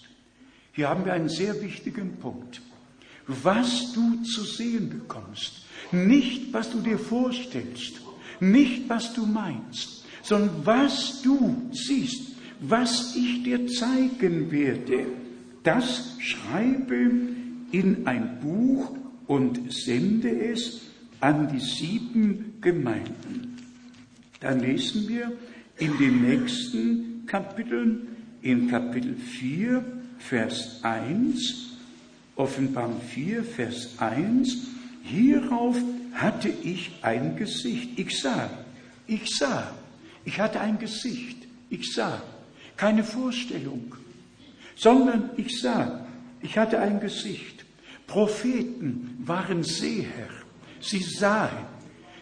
Hier haben wir einen sehr wichtigen Punkt. Was du zu sehen bekommst. Nicht, was du dir vorstellst. Nicht, was du meinst, sondern was du siehst, was ich dir zeigen werde. Das schreibe in ein Buch und sende es an die sieben Gemeinden. Dann lesen wir in den nächsten Kapiteln, in Kapitel 4, Vers 1, Offenbarung 4, Vers 1, hierauf hatte ich ein Gesicht. Ich sah, ich sah, ich hatte ein Gesicht, ich sah, keine Vorstellung, sondern ich sah, ich hatte ein Gesicht. Propheten waren Seher, sie sahen,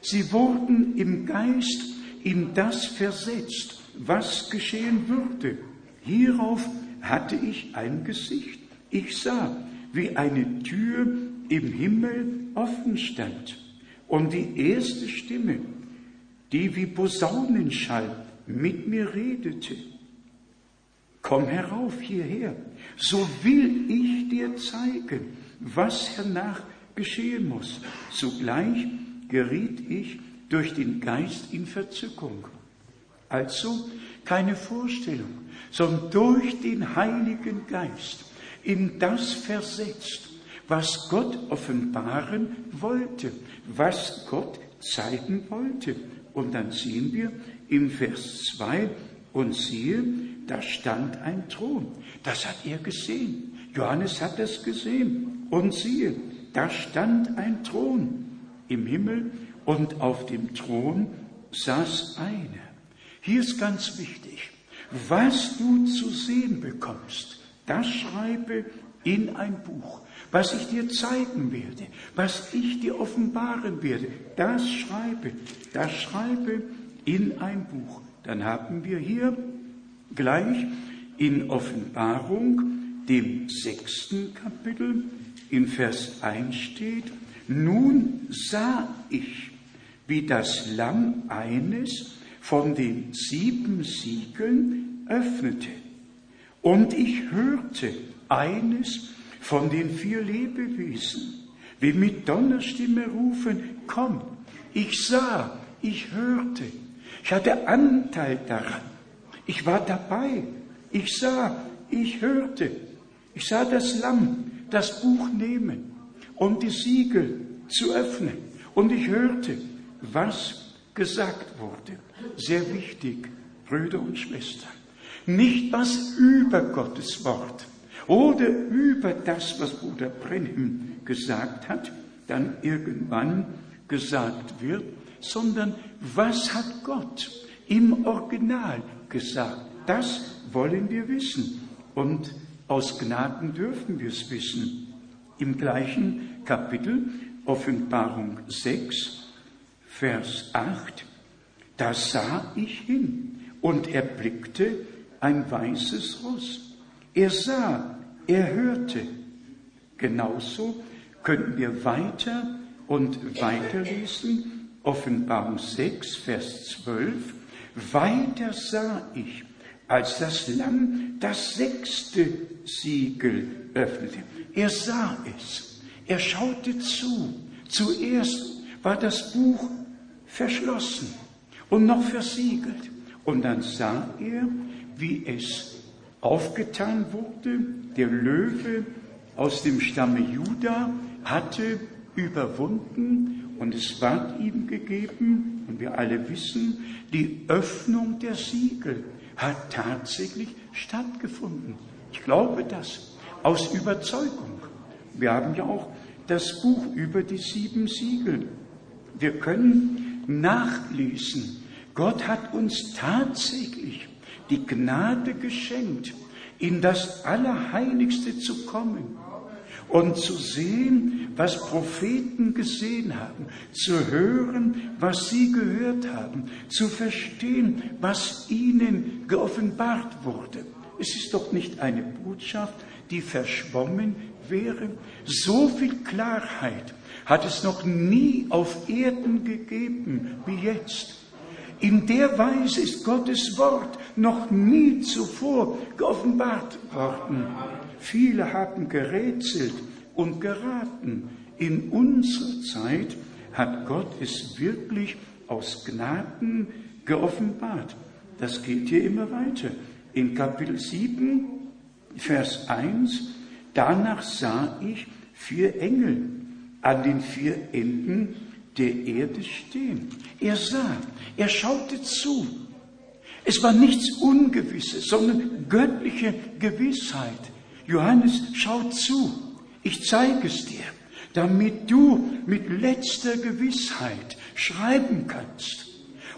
sie wurden im Geist in das versetzt, was geschehen würde. Hierauf hatte ich ein Gesicht. Ich sah, wie eine Tür im Himmel offen stand und die erste Stimme, die wie Posaunenschall mit mir redete. Komm herauf hierher, so will ich dir zeigen, was hernach geschehen muss. Zugleich geriet ich durch den Geist in Verzückung. Also keine Vorstellung, sondern durch den Heiligen Geist in das versetzt, was Gott offenbaren wollte, was Gott zeigen wollte. Und dann sehen wir im Vers 2, und siehe, da stand ein Thron. Das hat er gesehen. Johannes hat das gesehen. Und siehe, da stand ein Thron im Himmel und auf dem Thron saß einer. Hier ist ganz wichtig, was du zu sehen bekommst, das schreibe in ein Buch. Was ich dir zeigen werde, was ich dir offenbaren werde, das schreibe, das schreibe in ein Buch. Dann haben wir hier gleich in Offenbarung, dem sechsten Kapitel, in Vers 1 steht, nun sah ich, wie das Lamm eines von den sieben Siegeln öffnete. Und ich hörte eines von den vier Lebewesen, wie mit Donnerstimme rufen, komm. Ich sah, ich hörte, ich hatte Anteil daran. Ich war dabei. Ich sah, ich hörte. Ich sah das Lamm, das Buch nehmen und die Siegel zu öffnen. Und ich hörte, was gesagt wurde. Sehr wichtig, Brüder und Schwestern. Nicht was über Gottes Wort oder über das, was Bruder Brenham gesagt hat, dann irgendwann gesagt wird, sondern was hat Gott im Original gesagt. Das wollen wir wissen. Und aus Gnaden dürfen wir es wissen. Im gleichen Kapitel, Offenbarung 6, Vers 8, da sah ich hin und erblickte ein weißes Ross. Er sah, er hörte. Genauso könnten wir weiter und weiter lesen. Offenbarung 6, Vers 12. Weiter sah ich, als das Lamm das sechste Siegel öffnete. Er sah es. Er schaute zu. Zuerst war das Buch verschlossen und noch versiegelt. Und dann sah er, wie es aufgetan wurde. Der Löwe aus dem Stamme Juda hatte überwunden und es ward ihm gegeben, und wir alle wissen, die Öffnung der Siegel hat tatsächlich stattgefunden. Ich glaube das aus Überzeugung. Wir haben ja auch das Buch über die sieben Siegel. Wir können nachlesen. Gott hat uns tatsächlich die Gnade geschenkt, in das Allerheiligste zu kommen und zu sehen, was Propheten gesehen haben, zu hören, was sie gehört haben, zu verstehen, was ihnen geoffenbart wurde. Es ist doch nicht eine Botschaft, die verschwommen wäre. So viel Klarheit hat es noch nie auf Erden gegeben wie jetzt. In der Weise ist Gottes Wort noch nie zuvor geoffenbart worden. Viele haben gerätselt und geraten. In unserer Zeit hat Gott es wirklich aus Gnaden geoffenbart. Das geht hier immer weiter. In Kapitel 7, Vers 1, danach sah ich vier Engel an den vier Enden der Erde stehen. Er sah, er schaute zu. Es war nichts Ungewisses, sondern göttliche Gewissheit. Johannes schaut zu. Ich zeige es dir, damit du mit letzter Gewissheit schreiben kannst.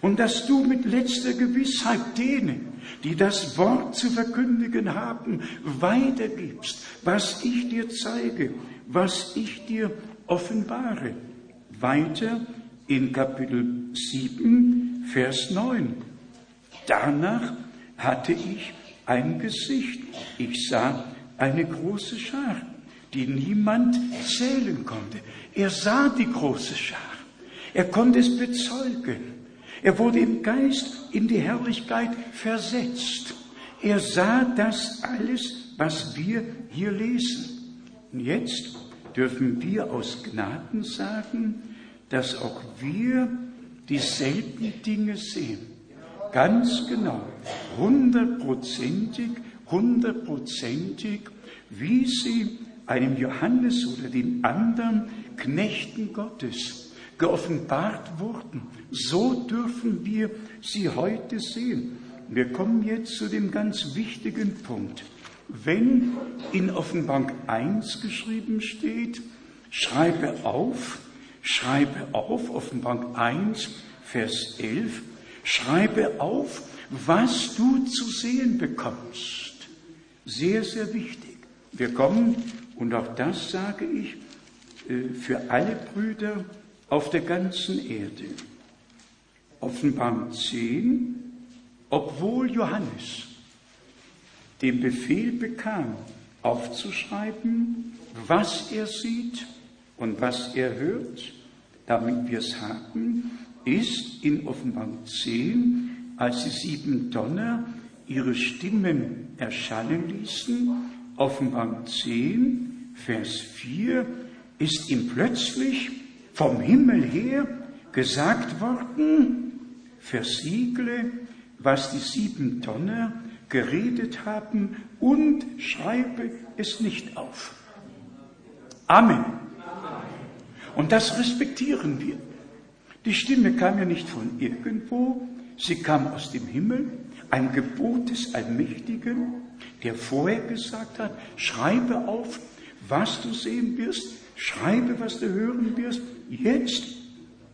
Und dass du mit letzter Gewissheit denen, die das Wort zu verkündigen haben, weitergibst, was ich dir zeige, was ich dir offenbare. Weiter in Kapitel 7, Vers 9. Danach hatte ich ein Gesicht. Ich sah eine große Schar, die niemand zählen konnte. Er sah die große Schar. Er konnte es bezeugen. Er wurde im Geist in die Herrlichkeit versetzt. Er sah das alles, was wir hier lesen. Und jetzt dürfen wir aus Gnaden sagen, dass auch wir dieselben Dinge sehen. Ganz genau, hundertprozentig, hundertprozentig, wie sie einem Johannes oder den anderen Knechten Gottes geoffenbart wurden. So dürfen wir sie heute sehen. Wir kommen jetzt zu dem ganz wichtigen Punkt. Wenn in Offenbarung 1 geschrieben steht, schreibe auf, schreibe auf, Offenbarung 1, Vers 11, schreibe auf, was du zu sehen bekommst. Sehr, sehr wichtig. Wir kommen, und auch das sage ich, äh, für alle Brüder auf der ganzen Erde. Offenbarung 10, obwohl Johannes den Befehl bekam, aufzuschreiben, was er sieht und was er hört, damit wir es haben, ist in Offenbarung 10, als die sieben Donner ihre Stimmen erschallen ließen, Offenbarung 10, Vers 4, ist ihm plötzlich vom Himmel her gesagt worden, versiegle, was die sieben Donner geredet haben und schreibe es nicht auf. Amen. Und das respektieren wir. Die Stimme kam ja nicht von irgendwo, sie kam aus dem Himmel, ein Gebot des Allmächtigen, der vorher gesagt hat, schreibe auf, was du sehen wirst, schreibe, was du hören wirst, jetzt,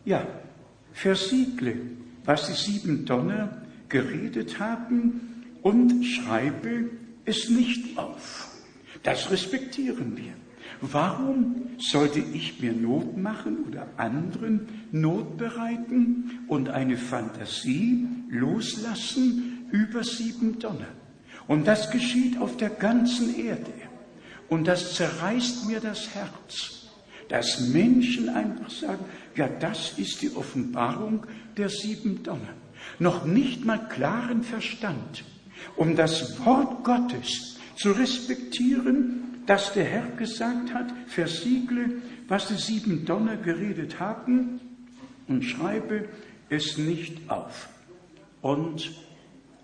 ja, versiegle, was die sieben Donner geredet haben und schreibe es nicht auf. Das respektieren wir. Warum sollte ich mir Not machen oder anderen Not bereiten und eine Fantasie loslassen über sieben Donner? Und das geschieht auf der ganzen Erde. Und das zerreißt mir das Herz, dass Menschen einfach sagen, ja, das ist die Offenbarung der sieben Donner. Noch nicht mal klaren Verstand, um das Wort Gottes zu respektieren, dass der Herr gesagt hat, versiegle, was die sieben Donner geredet haben und schreibe es nicht auf. Und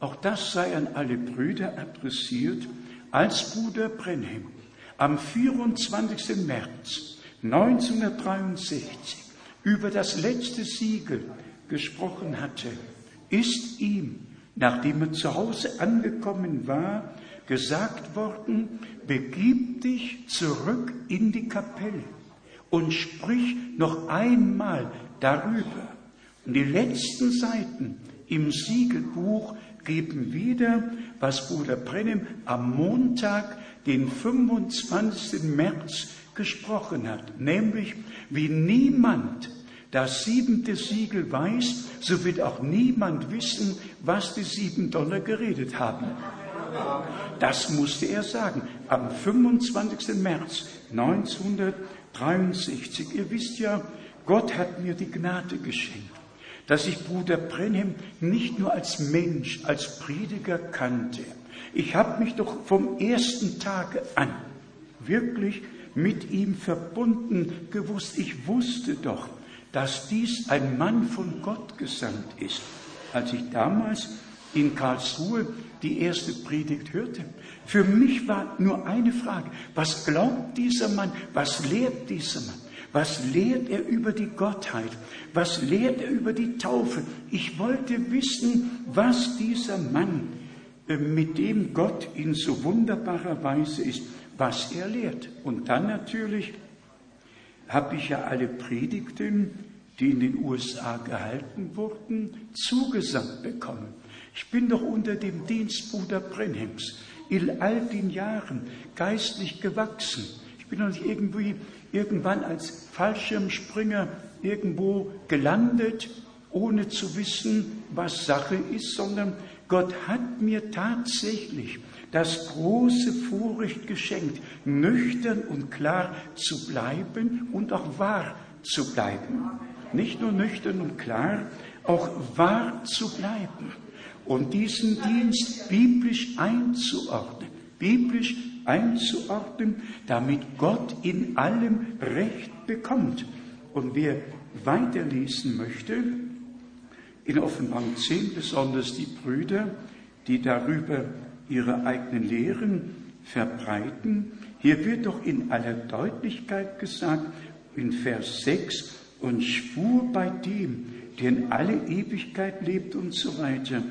auch das sei an alle Brüder adressiert, als Bruder Brenhem am 24. März 1963 über das letzte Siegel gesprochen hatte, ist ihm, nachdem er zu Hause angekommen war, gesagt worden, begib dich zurück in die Kapelle und sprich noch einmal darüber. Und die letzten Seiten im Siegelbuch geben wieder, was Bruder Brennem am Montag, den 25. März, gesprochen hat, nämlich wie niemand das siebente Siegel weiß, so wird auch niemand wissen, was die sieben Donner geredet haben. Das musste er sagen. Am 25. März 1963. Ihr wisst ja, Gott hat mir die Gnade geschenkt, dass ich Bruder Brenhem nicht nur als Mensch, als Prediger kannte. Ich habe mich doch vom ersten Tage an wirklich mit ihm verbunden gewusst. Ich wusste doch, dass dies ein Mann von Gott gesandt ist. Als ich damals in Karlsruhe die erste Predigt hörte. Für mich war nur eine Frage, was glaubt dieser Mann, was lehrt dieser Mann? Was lehrt er über die Gottheit? Was lehrt er über die Taufe? Ich wollte wissen, was dieser Mann, äh, mit dem Gott in so wunderbarer Weise ist, was er lehrt. Und dann natürlich habe ich ja alle Predigten, die in den USA gehalten wurden, zugesandt bekommen. Ich bin doch unter dem Dienst Bruder Brenhems in all den Jahren geistlich gewachsen. Ich bin doch nicht irgendwie irgendwann als Fallschirmspringer irgendwo gelandet, ohne zu wissen, was Sache ist, sondern Gott hat mir tatsächlich das große Vorrecht geschenkt, nüchtern und klar zu bleiben und auch wahr zu bleiben. Nicht nur nüchtern und klar, auch wahr zu bleiben und diesen Dienst biblisch einzuordnen, biblisch einzuordnen, damit Gott in allem Recht bekommt. Und wer weiterlesen möchte, in Offenbarung 10 besonders die Brüder, die darüber ihre eigenen Lehren verbreiten, hier wird doch in aller Deutlichkeit gesagt, in Vers 6, und schwur bei dem, der in alle Ewigkeit lebt und so weiter,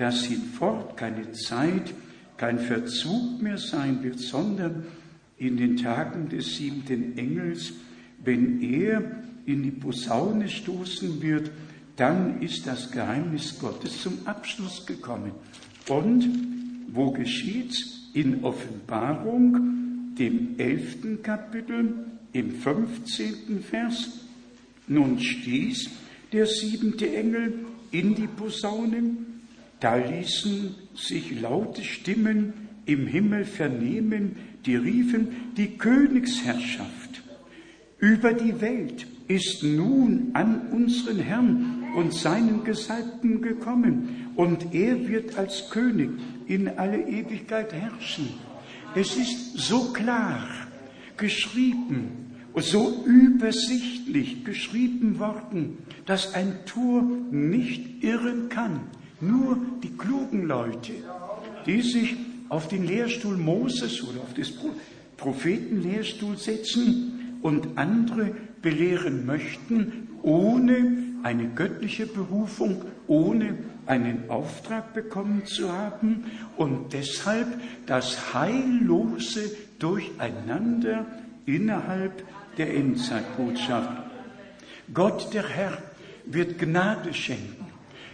dass hinfort keine Zeit, kein Verzug mehr sein wird, sondern in den Tagen des siebten Engels, wenn er in die Posaune stoßen wird, dann ist das Geheimnis Gottes zum Abschluss gekommen. Und wo geschieht's? In Offenbarung, dem elften Kapitel, im fünfzehnten Vers. Nun stieß der siebente Engel in die Posaune da ließen sich laute Stimmen im Himmel vernehmen, die riefen, die Königsherrschaft über die Welt ist nun an unseren Herrn und seinen Gesalbten gekommen, und er wird als König in alle Ewigkeit herrschen. Es ist so klar geschrieben, so übersichtlich geschrieben worden, dass ein Tor nicht irren kann. Nur die klugen Leute, die sich auf den Lehrstuhl Moses oder auf das Prophetenlehrstuhl setzen und andere belehren möchten, ohne eine göttliche Berufung, ohne einen Auftrag bekommen zu haben und deshalb das heillose Durcheinander innerhalb der Endzeitbotschaft. Gott, der Herr, wird Gnade schenken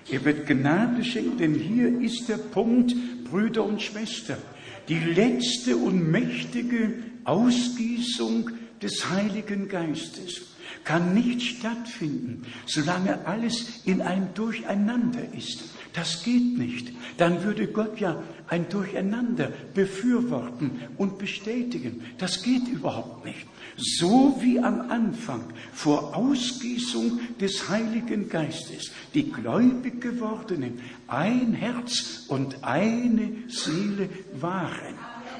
Er wird Gnade schenken, denn hier ist der Punkt, Brüder und Schwestern. Die letzte und mächtige Ausgießung des Heiligen Geistes kann nicht stattfinden, solange alles in einem Durcheinander ist. Das geht nicht. Dann würde Gott ja ein Durcheinander befürworten und bestätigen. Das geht überhaupt nicht. So wie am Anfang vor Ausgießung des Heiligen Geistes die gläubig gewordenen ein Herz und eine Seele waren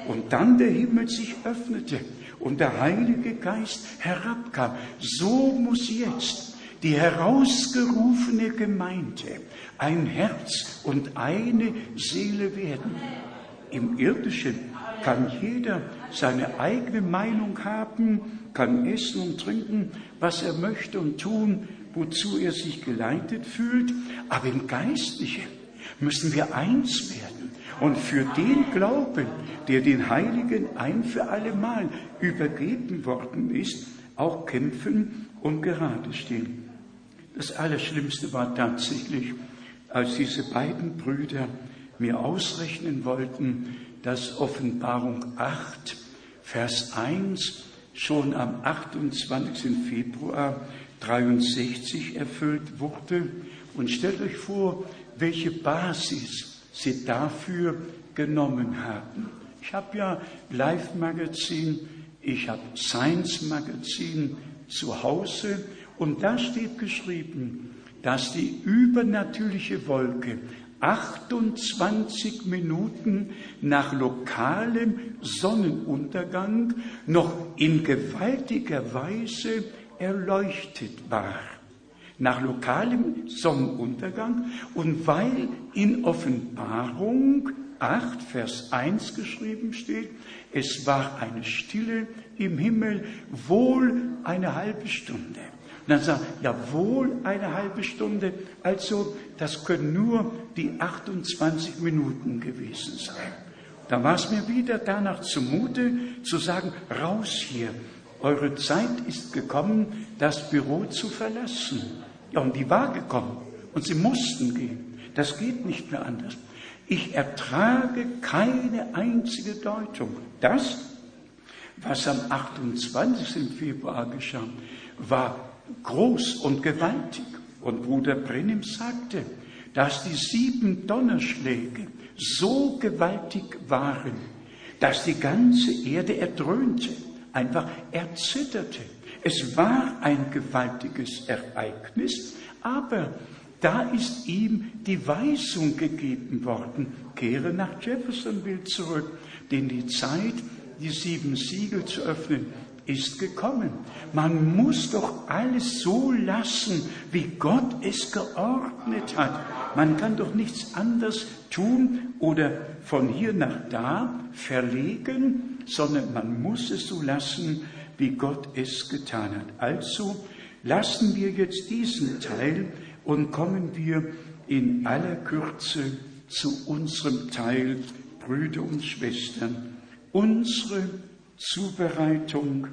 und dann der Himmel sich öffnete und der Heilige Geist herabkam. So muss jetzt die herausgerufene Gemeinde ein Herz und eine Seele werden. Im irdischen kann jeder seine eigene Meinung haben, kann essen und trinken, was er möchte und tun, wozu er sich geleitet fühlt. Aber im Geistlichen müssen wir eins werden und für den Glauben, der den Heiligen ein für allemal übergeben worden ist, auch kämpfen und gerade stehen. Das Allerschlimmste war tatsächlich, als diese beiden Brüder mir ausrechnen wollten, dass Offenbarung 8, Vers 1 schon am 28. Februar 63 erfüllt wurde. Und stellt euch vor, welche Basis sie dafür genommen haben. Ich habe ja Live Magazin, ich habe Science Magazin zu Hause und da steht geschrieben, dass die übernatürliche Wolke 28 Minuten nach lokalem Sonnenuntergang noch in gewaltiger Weise erleuchtet war. Nach lokalem Sonnenuntergang und weil in Offenbarung 8, Vers 1 geschrieben steht, es war eine Stille im Himmel, wohl eine halbe Stunde. Und dann sagt er, ja wohl eine halbe Stunde, also das können nur die 28 Minuten gewesen sein. Da war es mir wieder danach zumute zu sagen, raus hier, eure Zeit ist gekommen, das Büro zu verlassen. Ja, und die war gekommen und sie mussten gehen. Das geht nicht mehr anders. Ich ertrage keine einzige Deutung. Das, was am 28. Februar geschah, war groß und gewaltig. Und Bruder Brennim sagte, dass die sieben Donnerschläge so gewaltig waren, dass die ganze Erde erdröhnte, einfach erzitterte. Es war ein gewaltiges Ereignis, aber da ist ihm die Weisung gegeben worden, kehre nach Jeffersonville zurück, denn die Zeit, die sieben Siegel zu öffnen, ist gekommen. Man muss doch alles so lassen, wie Gott es geordnet hat. Man kann doch nichts anderes tun oder von hier nach da verlegen, sondern man muss es so lassen, wie Gott es getan hat. Also lassen wir jetzt diesen Teil und kommen wir in aller Kürze zu unserem Teil, Brüder und Schwestern. Unsere Zubereitung,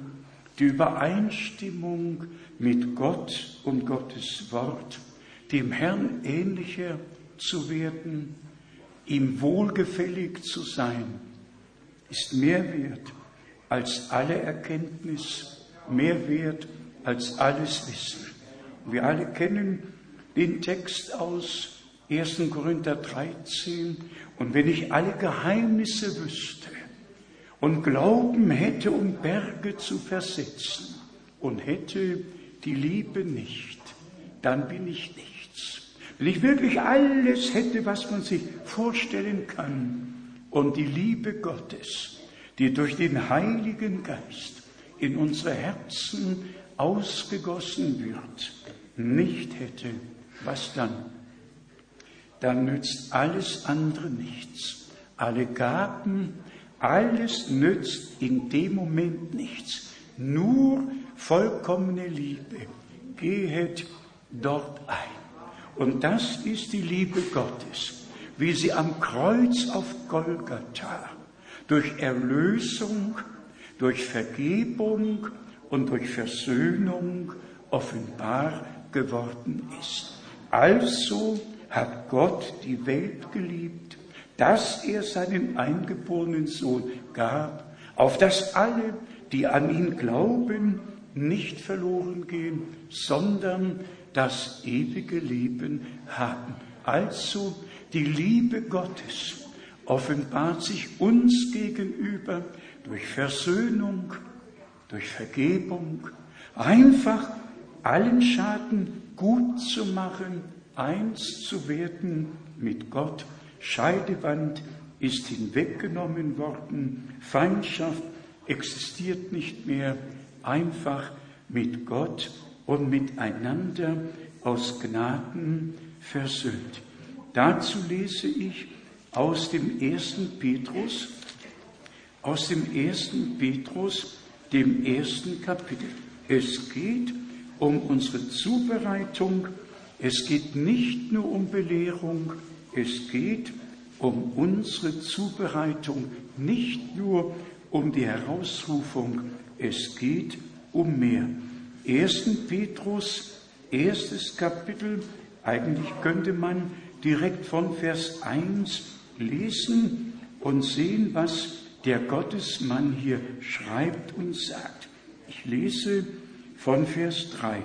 die Übereinstimmung mit Gott und Gottes Wort, dem Herrn ähnlicher zu werden, ihm wohlgefällig zu sein, ist mehr wert als alle Erkenntnis, mehr wert als alles Wissen. Wir alle kennen den Text aus 1. Korinther 13. Und wenn ich alle Geheimnisse wüsste, und Glauben hätte, um Berge zu versetzen und hätte die Liebe nicht, dann bin ich nichts. Wenn ich wirklich alles hätte, was man sich vorstellen kann und die Liebe Gottes, die durch den Heiligen Geist in unsere Herzen ausgegossen wird, nicht hätte, was dann? Dann nützt alles andere nichts. Alle Gaben, alles nützt in dem Moment nichts. Nur vollkommene Liebe gehet dort ein. Und das ist die Liebe Gottes, wie sie am Kreuz auf Golgatha durch Erlösung, durch Vergebung und durch Versöhnung offenbar geworden ist. Also hat Gott die Welt geliebt, dass er seinen eingeborenen Sohn gab, auf dass alle, die an ihn glauben, nicht verloren gehen, sondern das ewige Leben haben. Also die Liebe Gottes offenbart sich uns gegenüber durch Versöhnung, durch Vergebung, einfach allen Schaden gut zu machen, eins zu werden mit Gott. Scheidewand ist hinweggenommen worden, Feindschaft existiert nicht mehr, einfach mit Gott und miteinander aus Gnaden versöhnt. Dazu lese ich aus dem ersten Petrus, aus dem ersten Petrus, dem ersten Kapitel. Es geht um unsere Zubereitung, es geht nicht nur um Belehrung, es geht um unsere Zubereitung, nicht nur um die Herausrufung, es geht um mehr. 1. Petrus, erstes Kapitel, eigentlich könnte man direkt von Vers 1 lesen und sehen, was der Gottesmann hier schreibt und sagt. Ich lese von Vers 3.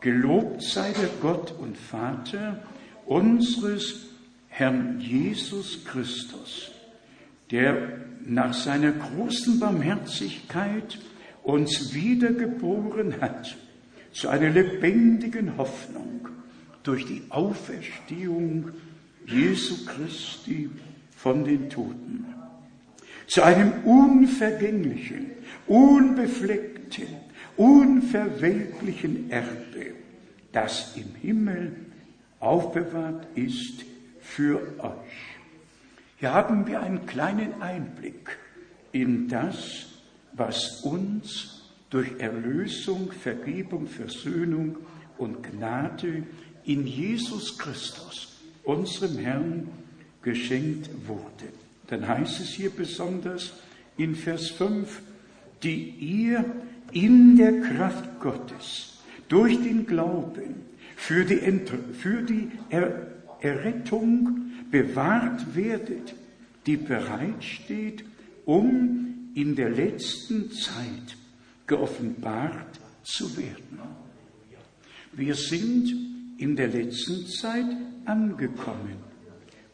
Gelobt sei der Gott und Vater unseres Herrn Jesus Christus, der nach seiner großen Barmherzigkeit uns wiedergeboren hat zu einer lebendigen Hoffnung durch die Auferstehung Jesu Christi von den Toten, zu einem unvergänglichen, unbefleckten, unverwelklichen Erbe, das im Himmel aufbewahrt ist für euch. Hier haben wir einen kleinen Einblick in das, was uns durch Erlösung, Vergebung, Versöhnung und Gnade in Jesus Christus, unserem Herrn, geschenkt wurde. Dann heißt es hier besonders in Vers 5, die ihr in der Kraft Gottes durch den Glauben für die, für die er Errettung bewahrt werdet, die bereitsteht, um in der letzten Zeit geoffenbart zu werden. Wir sind in der letzten Zeit angekommen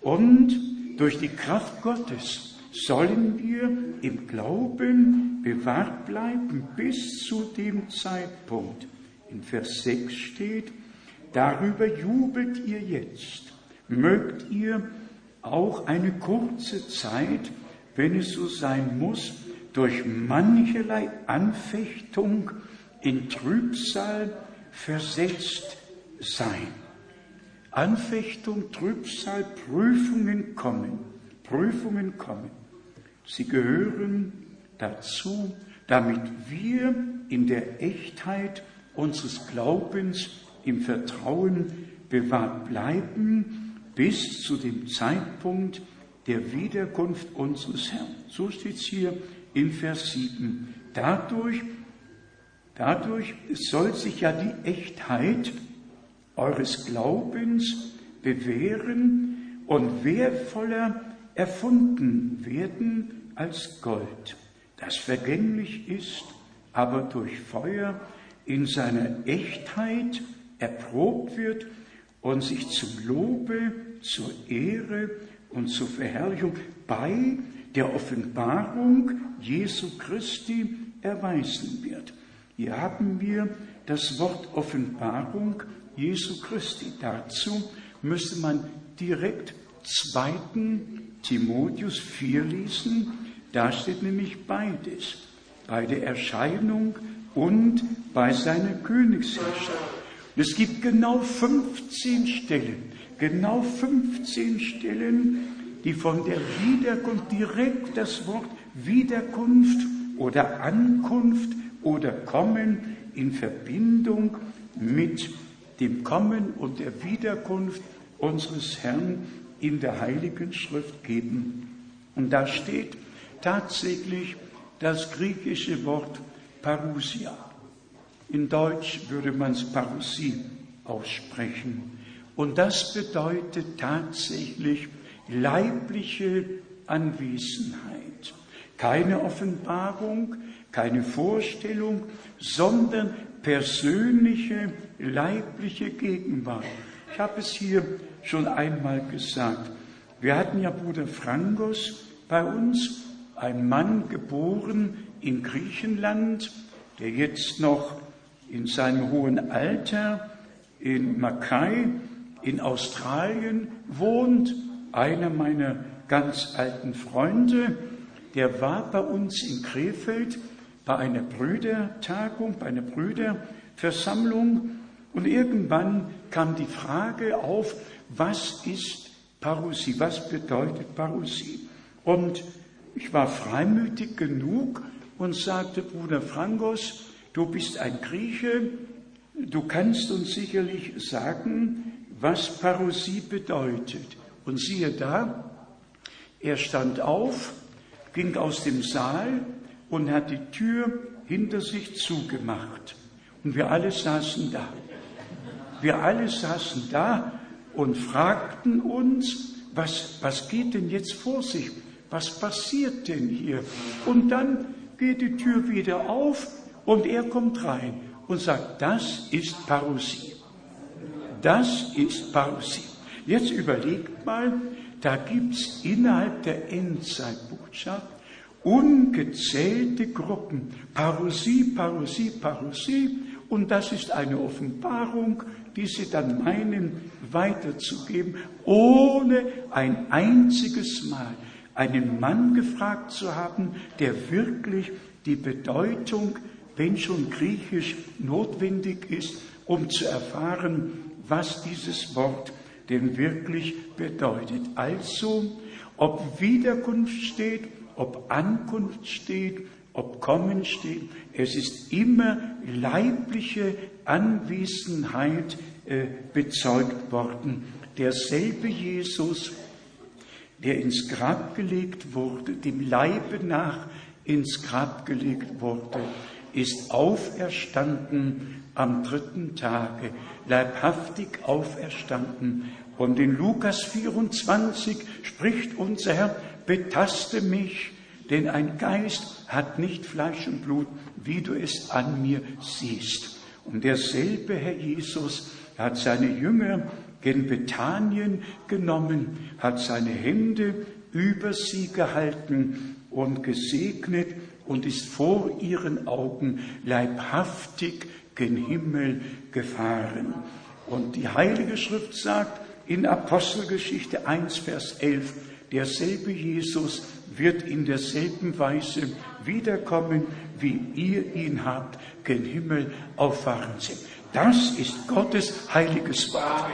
und durch die Kraft Gottes sollen wir im Glauben bewahrt bleiben bis zu dem Zeitpunkt. In Vers 6 steht, darüber jubelt ihr jetzt, mögt ihr auch eine kurze Zeit, wenn es so sein muss, durch mancherlei Anfechtung in Trübsal versetzt sein. Anfechtung, Trübsal, Prüfungen kommen, Prüfungen kommen. Sie gehören dazu, damit wir in der Echtheit unseres Glaubens im Vertrauen bewahrt bleiben bis zu dem Zeitpunkt der Wiederkunft unseres Herrn. So steht es hier in Vers 7. Dadurch, dadurch soll sich ja die Echtheit eures Glaubens bewähren und wertvoller erfunden werden als Gold, das vergänglich ist, aber durch Feuer in seiner Echtheit erprobt wird und sich zum Lobe, zur Ehre und zur Verherrlichung bei der Offenbarung Jesu Christi erweisen wird. Hier haben wir das Wort Offenbarung Jesu Christi. Dazu müsste man direkt 2. Timotheus 4 lesen. Da steht nämlich beides. Bei der Erscheinung und bei seiner Königsherrschaft. Und es gibt genau 15 Stellen, genau 15 Stellen, die von der Wiederkunft direkt das Wort Wiederkunft oder Ankunft oder Kommen in Verbindung mit dem Kommen und der Wiederkunft unseres Herrn in der Heiligen Schrift geben. Und da steht tatsächlich das griechische Wort Parousia. In Deutsch würde man es Parousie aussprechen. Und das bedeutet tatsächlich leibliche Anwesenheit. Keine Offenbarung, keine Vorstellung, sondern persönliche, leibliche Gegenwart. Ich habe es hier schon einmal gesagt. Wir hatten ja Bruder Frangos bei uns, ein Mann geboren in Griechenland, der jetzt noch in seinem hohen Alter in Mackay in Australien wohnt, einer meiner ganz alten Freunde, der war bei uns in Krefeld bei einer Brüdertagung, bei einer Brüderversammlung und irgendwann kam die Frage auf, was ist Parousie, was bedeutet Parousie? Und ich war freimütig genug und sagte, Bruder Frangos, du bist ein Grieche, du kannst uns sicherlich sagen, was Parousie bedeutet. Und siehe da, er stand auf, ging aus dem Saal und hat die Tür hinter sich zugemacht. Und wir alle saßen da. Wir alle saßen da und fragten uns, was, was geht denn jetzt vor sich? Was passiert denn hier? Und dann geht die Tür wieder auf und er kommt rein und sagt, das ist Parousie. Das ist Parousie. Jetzt überlegt mal, da gibt's innerhalb der Endzeitbotschaft ungezählte Gruppen. Parousie, Parousie, Parousie. Und das ist eine Offenbarung, die sie dann meinen weiterzugeben, ohne ein einziges Mal einen Mann gefragt zu haben, der wirklich die Bedeutung, wenn schon griechisch notwendig ist, um zu erfahren, was dieses Wort denn wirklich bedeutet. Also, ob Wiederkunft steht, ob Ankunft steht, ob Kommen steht, es ist immer leibliche Anwesenheit äh, bezeugt worden. Derselbe Jesus, der ins Grab gelegt wurde, dem Leibe nach ins Grab gelegt wurde, ist auferstanden am dritten Tage, leibhaftig auferstanden. Und in Lukas 24 spricht unser Herr, betaste mich, denn ein Geist hat nicht Fleisch und Blut, wie du es an mir siehst. Und derselbe Herr Jesus hat seine Jünger gen Bethanien genommen, hat seine Hände über sie gehalten und gesegnet und ist vor ihren Augen leibhaftig gen Himmel gefahren. Und die Heilige Schrift sagt in Apostelgeschichte 1, Vers 11, derselbe Jesus wird in derselben Weise wiederkommen, wie ihr ihn habt, gen Himmel auffahren sind. Das ist Gottes heiliges Wort.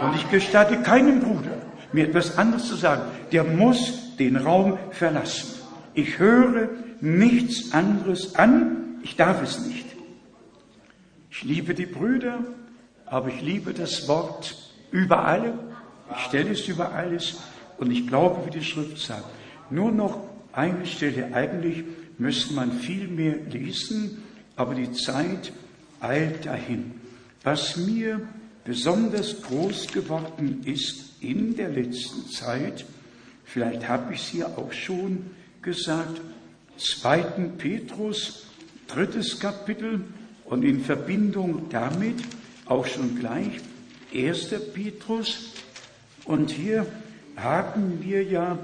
Und ich gestatte keinem Bruder, mir etwas anderes zu sagen. Der muss den Raum verlassen. Ich höre nichts anderes an. Ich darf es nicht. Ich liebe die Brüder, aber ich liebe das Wort über alle. Ich stelle es über alles und ich glaube, wie die Schrift sagt. Nur noch eine Stelle. Eigentlich müsste man viel mehr lesen, aber die Zeit eilt dahin. Was mir besonders groß geworden ist in der letzten Zeit, vielleicht habe ich es hier auch schon gesagt, 2. Petrus, drittes Kapitel und in Verbindung damit auch schon gleich 1. Petrus. Und hier haben wir ja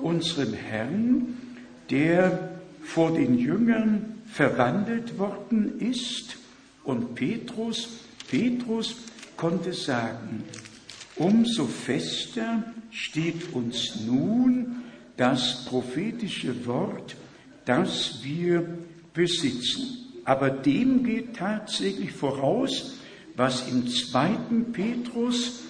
unseren Herrn, der vor den Jüngern verwandelt worden ist. Und Petrus Petrus konnte sagen, umso fester steht uns nun das prophetische Wort, das wir besitzen. Aber dem geht tatsächlich voraus, was im zweiten Petrus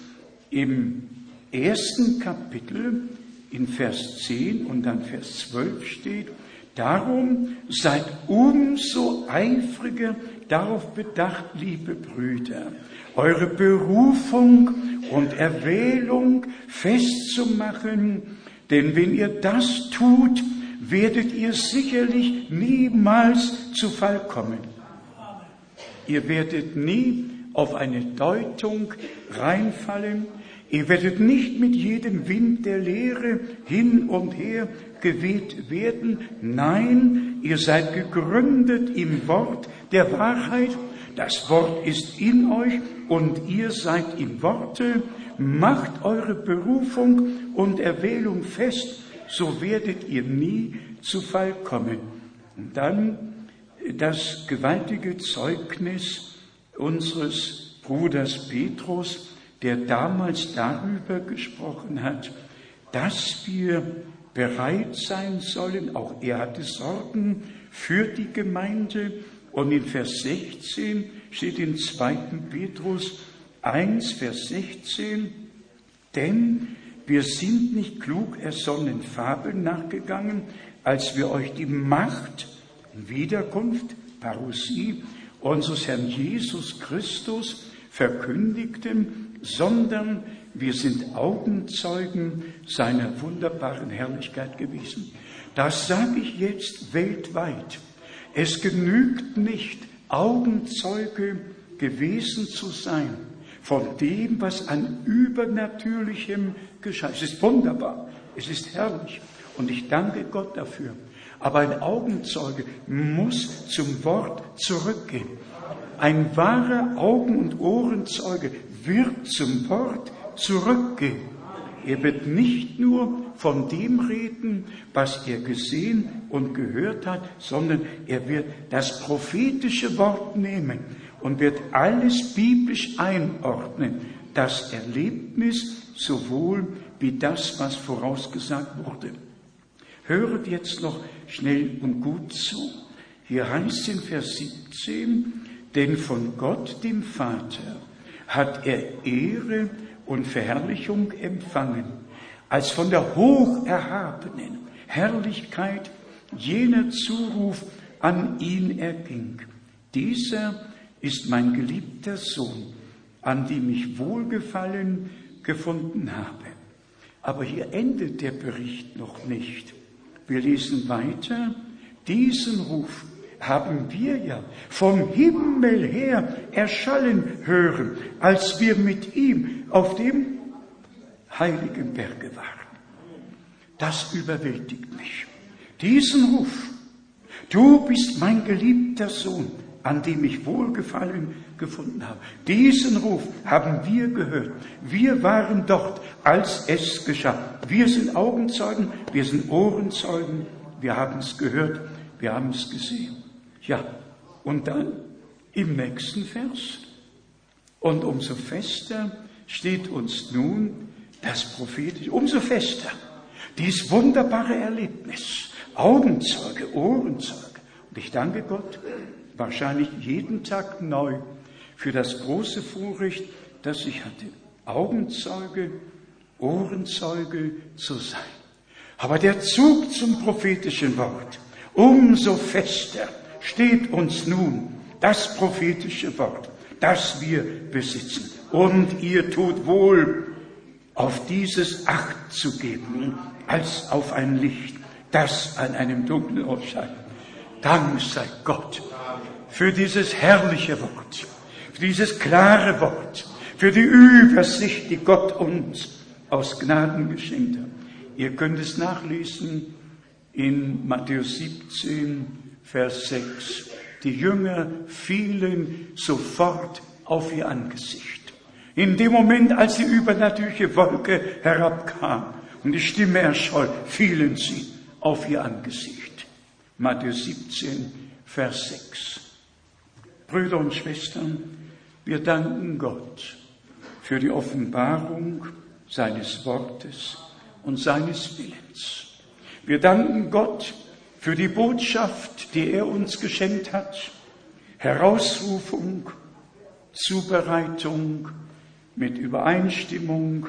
im ersten Kapitel in Vers 10 und dann Vers 12 steht, Darum seid umso eifriger darauf bedacht, liebe Brüder, eure Berufung und Erwählung festzumachen, denn wenn ihr das tut, werdet ihr sicherlich niemals zu Fall kommen. Ihr werdet nie auf eine Deutung reinfallen. Ihr werdet nicht mit jedem Wind der Lehre hin und her geweht werden. Nein, ihr seid gegründet im Wort der Wahrheit. Das Wort ist in euch und ihr seid im Worte. Macht eure Berufung und Erwählung fest, so werdet ihr nie zu Fall kommen. Und dann das gewaltige Zeugnis unseres Bruders Petrus, der damals darüber gesprochen hat, dass wir bereit sein sollen, auch er hatte Sorgen für die Gemeinde. Und in Vers 16 steht in 2. Petrus 1, Vers 16, denn wir sind nicht klug ersonnen Fabeln nachgegangen, als wir euch die Macht Wiederkunft, Parousie, unseres Herrn Jesus Christus verkündigten, sondern wir sind Augenzeugen seiner wunderbaren Herrlichkeit gewesen. Das sage ich jetzt weltweit. Es genügt nicht, Augenzeuge gewesen zu sein von dem, was an Übernatürlichem geschah. Es ist wunderbar, es ist herrlich und ich danke Gott dafür. Aber ein Augenzeuge muss zum Wort zurückgehen. Ein wahrer Augen- und Ohrenzeuge wird zum Wort zurückgehen. Er wird nicht nur von dem reden, was er gesehen und gehört hat, sondern er wird das prophetische Wort nehmen und wird alles biblisch einordnen. Das Erlebnis sowohl wie das, was vorausgesagt wurde. Höret jetzt noch schnell und gut zu. Hier heißt in Vers 17, denn von Gott, dem Vater, hat er Ehre und Verherrlichung empfangen, als von der hocherhabenen Herrlichkeit jener Zuruf an ihn erging. Dieser ist mein geliebter Sohn, an dem ich Wohlgefallen gefunden habe. Aber hier endet der Bericht noch nicht. Wir lesen weiter, diesen Ruf haben wir ja vom Himmel her erschallen hören, als wir mit ihm auf dem heiligen Berge waren. Das überwältigt mich. Diesen Ruf, du bist mein geliebter Sohn, an dem ich Wohlgefallen gefunden habe. Diesen Ruf haben wir gehört. Wir waren dort, als es geschah. Wir sind Augenzeugen, wir sind Ohrenzeugen, wir haben es gehört, wir haben es gesehen. Ja, und dann im nächsten Vers. Und umso fester steht uns nun das prophetische, umso fester dieses wunderbare Erlebnis. Augenzeuge, Ohrenzeuge. Und ich danke Gott wahrscheinlich jeden Tag neu für das große Vorrecht, das ich hatte, Augenzeuge, Ohrenzeuge zu sein. Aber der Zug zum prophetischen Wort, umso fester steht uns nun das prophetische Wort, das wir besitzen. Und ihr tut wohl, auf dieses Acht zu geben, als auf ein Licht, das an einem dunklen Ort scheint. Dank sei Gott für dieses herrliche Wort, für dieses klare Wort, für die Übersicht, die Gott uns aus Gnaden geschenkt hat. Ihr könnt es nachlesen in Matthäus 17, Vers 6. Die Jünger fielen sofort auf ihr Angesicht. In dem Moment, als die übernatürliche Wolke herabkam und die Stimme erscholl, fielen sie auf ihr Angesicht. Matthäus 17, Vers 6. Brüder und Schwestern, wir danken Gott für die Offenbarung seines Wortes und seines Willens. Wir danken Gott für die Botschaft, die er uns geschenkt hat. Herausrufung, Zubereitung mit Übereinstimmung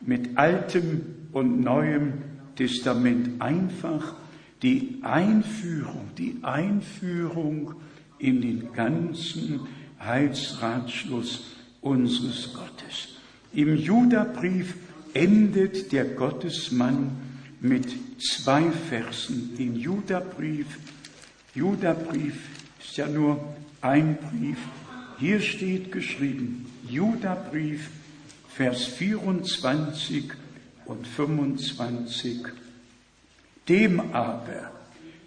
mit altem und neuem Testament einfach die Einführung, die Einführung in den ganzen Heilsratschluss unseres Gottes. Im Judabrief endet der Gottesmann mit zwei Versen. Den Judabrief, Judabrief ist ja nur ein Brief, Hier steht geschrieben, Judabrief, Vers 24 und 25. Dem aber,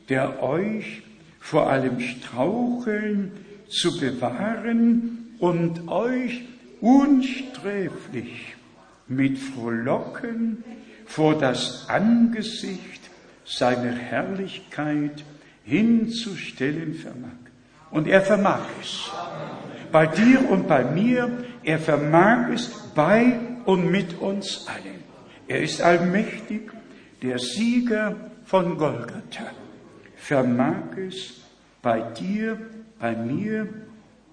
der euch vor allem Straucheln zu bewahren und euch unsträflich mit Frohlocken vor das Angesicht seiner Herrlichkeit hinzustellen vermag. Und er vermag es. Bei dir und bei mir, er vermag es bei und mit uns allen. Er ist allmächtig, der Sieger von Golgatha. Vermag es bei dir, bei mir,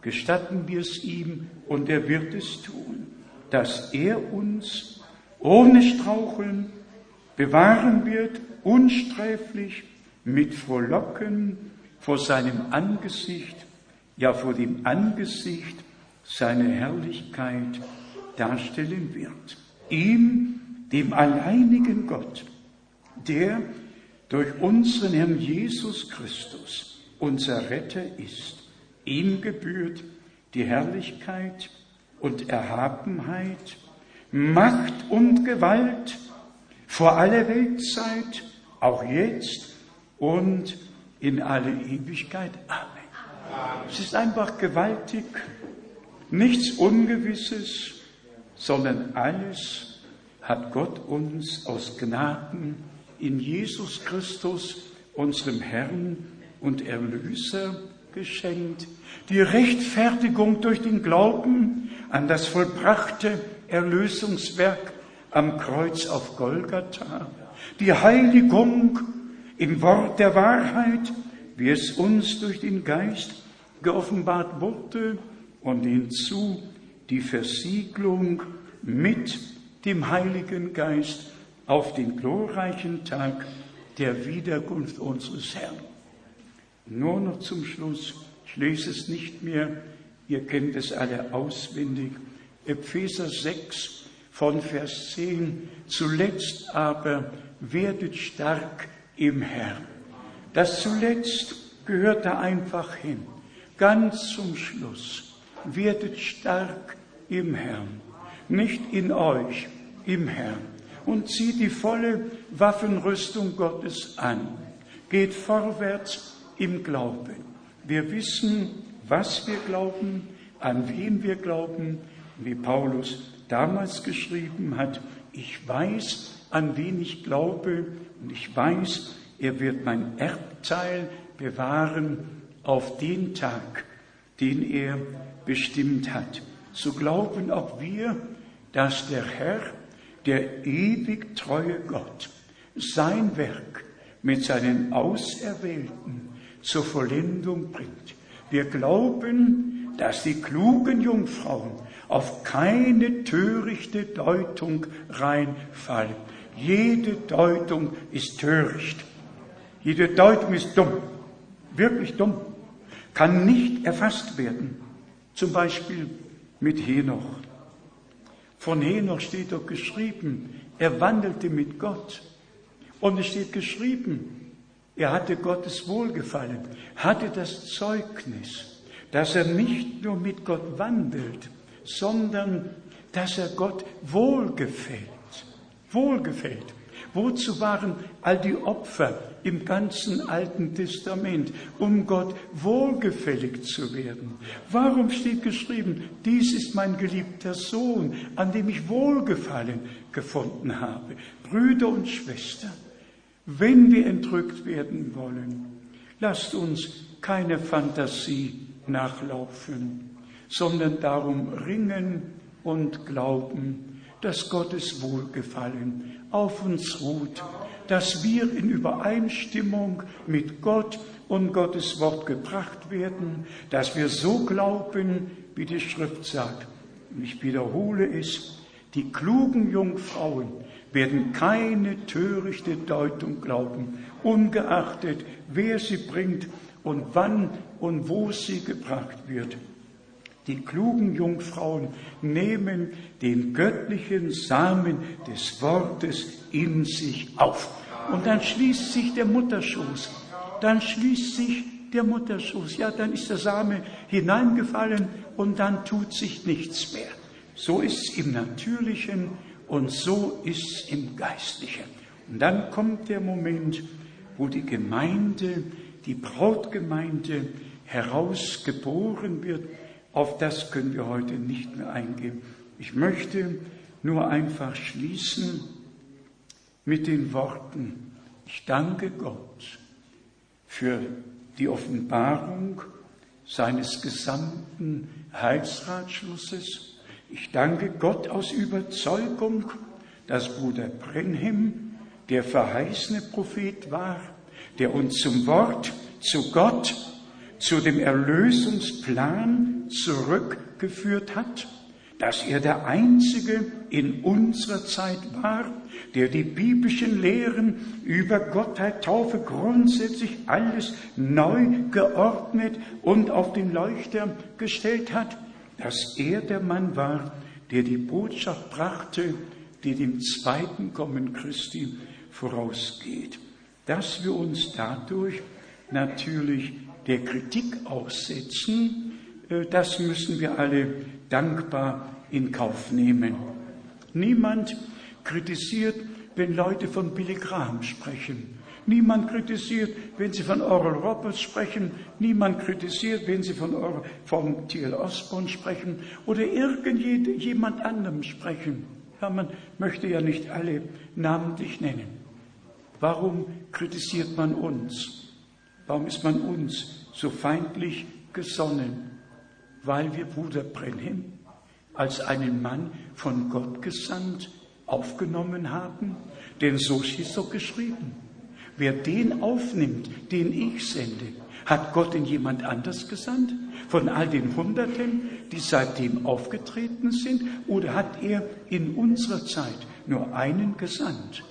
gestatten wir es ihm und er wird es tun, dass er uns ohne Straucheln bewahren wird, unsträflich, mit Frohlocken vor seinem Angesicht, ja vor dem Angesicht seiner Herrlichkeit darstellen wird. Ihm, dem alleinigen Gott, der durch unseren Herrn Jesus Christus unser Retter ist. Ihm gebührt die Herrlichkeit und Erhabenheit, Macht und Gewalt vor aller Weltzeit, auch jetzt und in alle Ewigkeit. Amen. Es ist einfach gewaltig, nichts Ungewisses, sondern alles hat Gott uns aus Gnaden in Jesus Christus, unserem Herrn und Erlöser, geschenkt. Die Rechtfertigung durch den Glauben an das vollbrachte Erlösungswerk am Kreuz auf Golgatha. Die Heiligung im Wort der Wahrheit, wie es uns durch den Geist geoffenbart wurde und hinzu die Versiegelung mit dem Heiligen Geist auf den glorreichen Tag der Wiederkunft unseres Herrn. Nur noch zum Schluss, ich lese es nicht mehr, ihr kennt es alle auswendig, Epheser 6 von Vers 10, zuletzt aber werdet stark im Herrn. Das zuletzt gehört da einfach hin, ganz zum Schluss. Werdet stark im Herrn, nicht in euch, im Herrn und zieht die volle Waffenrüstung Gottes an. Geht vorwärts im Glauben. Wir wissen, was wir glauben, an wen wir glauben, wie Paulus damals geschrieben hat. Ich weiß, an wen ich glaube und ich weiß, er wird mein Erbteil bewahren auf den Tag, den er bestimmt hat. So glauben auch wir, dass der Herr der ewig treue Gott sein Werk mit seinen Auserwählten zur Vollendung bringt. Wir glauben, dass die klugen Jungfrauen auf keine törichte Deutung reinfallen. Jede Deutung ist töricht. Jede Deutung ist dumm. Wirklich dumm. Kann nicht erfasst werden. Zum Beispiel mit Henoch. Von Henoch steht doch geschrieben, er wandelte mit Gott. Und es steht geschrieben, er hatte Gottes Wohlgefallen, hatte das Zeugnis, dass er nicht nur mit Gott wandelt, sondern dass er Gott wohlgefällt. Wohlgefällt. Wozu waren all die Opfer im ganzen Alten Testament, um Gott wohlgefällig zu werden? Warum steht geschrieben, dies ist mein geliebter Sohn, an dem ich Wohlgefallen gefunden habe? Brüder und Schwestern, wenn wir entrückt werden wollen, lasst uns keine Fantasie nachlaufen, sondern darum ringen und glauben, dass Gottes Wohlgefallen auf uns ruht, dass wir in Übereinstimmung mit Gott und Gottes Wort gebracht werden, dass wir so glauben, wie die Schrift sagt. Und ich wiederhole es, die klugen Jungfrauen werden keine törichte Deutung glauben, ungeachtet, wer sie bringt und wann und wo sie gebracht wird. Die klugen Jungfrauen nehmen den göttlichen Samen des Wortes in sich auf. Und dann schließt sich der Mutterschoß, dann schließt sich der Mutterschoß. Ja, dann ist der Same hineingefallen und dann tut sich nichts mehr. So ist es im Natürlichen und so ist es im Geistlichen. Und dann kommt der Moment, wo die Gemeinde, die Brautgemeinde herausgeboren wird. Auf das können wir heute nicht mehr eingehen. Ich möchte nur einfach schließen mit den Worten, ich danke Gott für die Offenbarung seines gesamten Heilsratschlusses. Ich danke Gott aus Überzeugung, dass Bruder Brenhem der verheißene Prophet war, der uns zum Wort, zu Gott, zu dem Erlösungsplan zurückgeführt hat, dass er der Einzige in unserer Zeit war, der die biblischen Lehren über Gottheit, Taufe, grundsätzlich alles neu geordnet und auf den Leuchter gestellt hat, dass er der Mann war, der die Botschaft brachte, die dem zweiten Kommen Christi vorausgeht. Dass wir uns dadurch natürlich der Kritik aussetzen, äh, das müssen wir alle dankbar in Kauf nehmen. Niemand kritisiert, wenn Leute von Billy Graham sprechen. Niemand kritisiert, wenn sie von Oral Roberts sprechen. Niemand kritisiert, wenn sie von, Oral, von T.L. Osborne sprechen oder irgendjemand anderem sprechen. Ja, man möchte ja nicht alle namentlich nennen. Warum kritisiert man uns? Warum ist man uns so feindlich gesonnen? Weil wir Bruder Brenhem als einen Mann von Gott gesandt aufgenommen haben? Denn so ist doch geschrieben. Wer den aufnimmt, den ich sende, hat Gott in jemand anders gesandt? Von all den Hunderten, die seitdem aufgetreten sind? Oder hat er in unserer Zeit nur einen gesandt?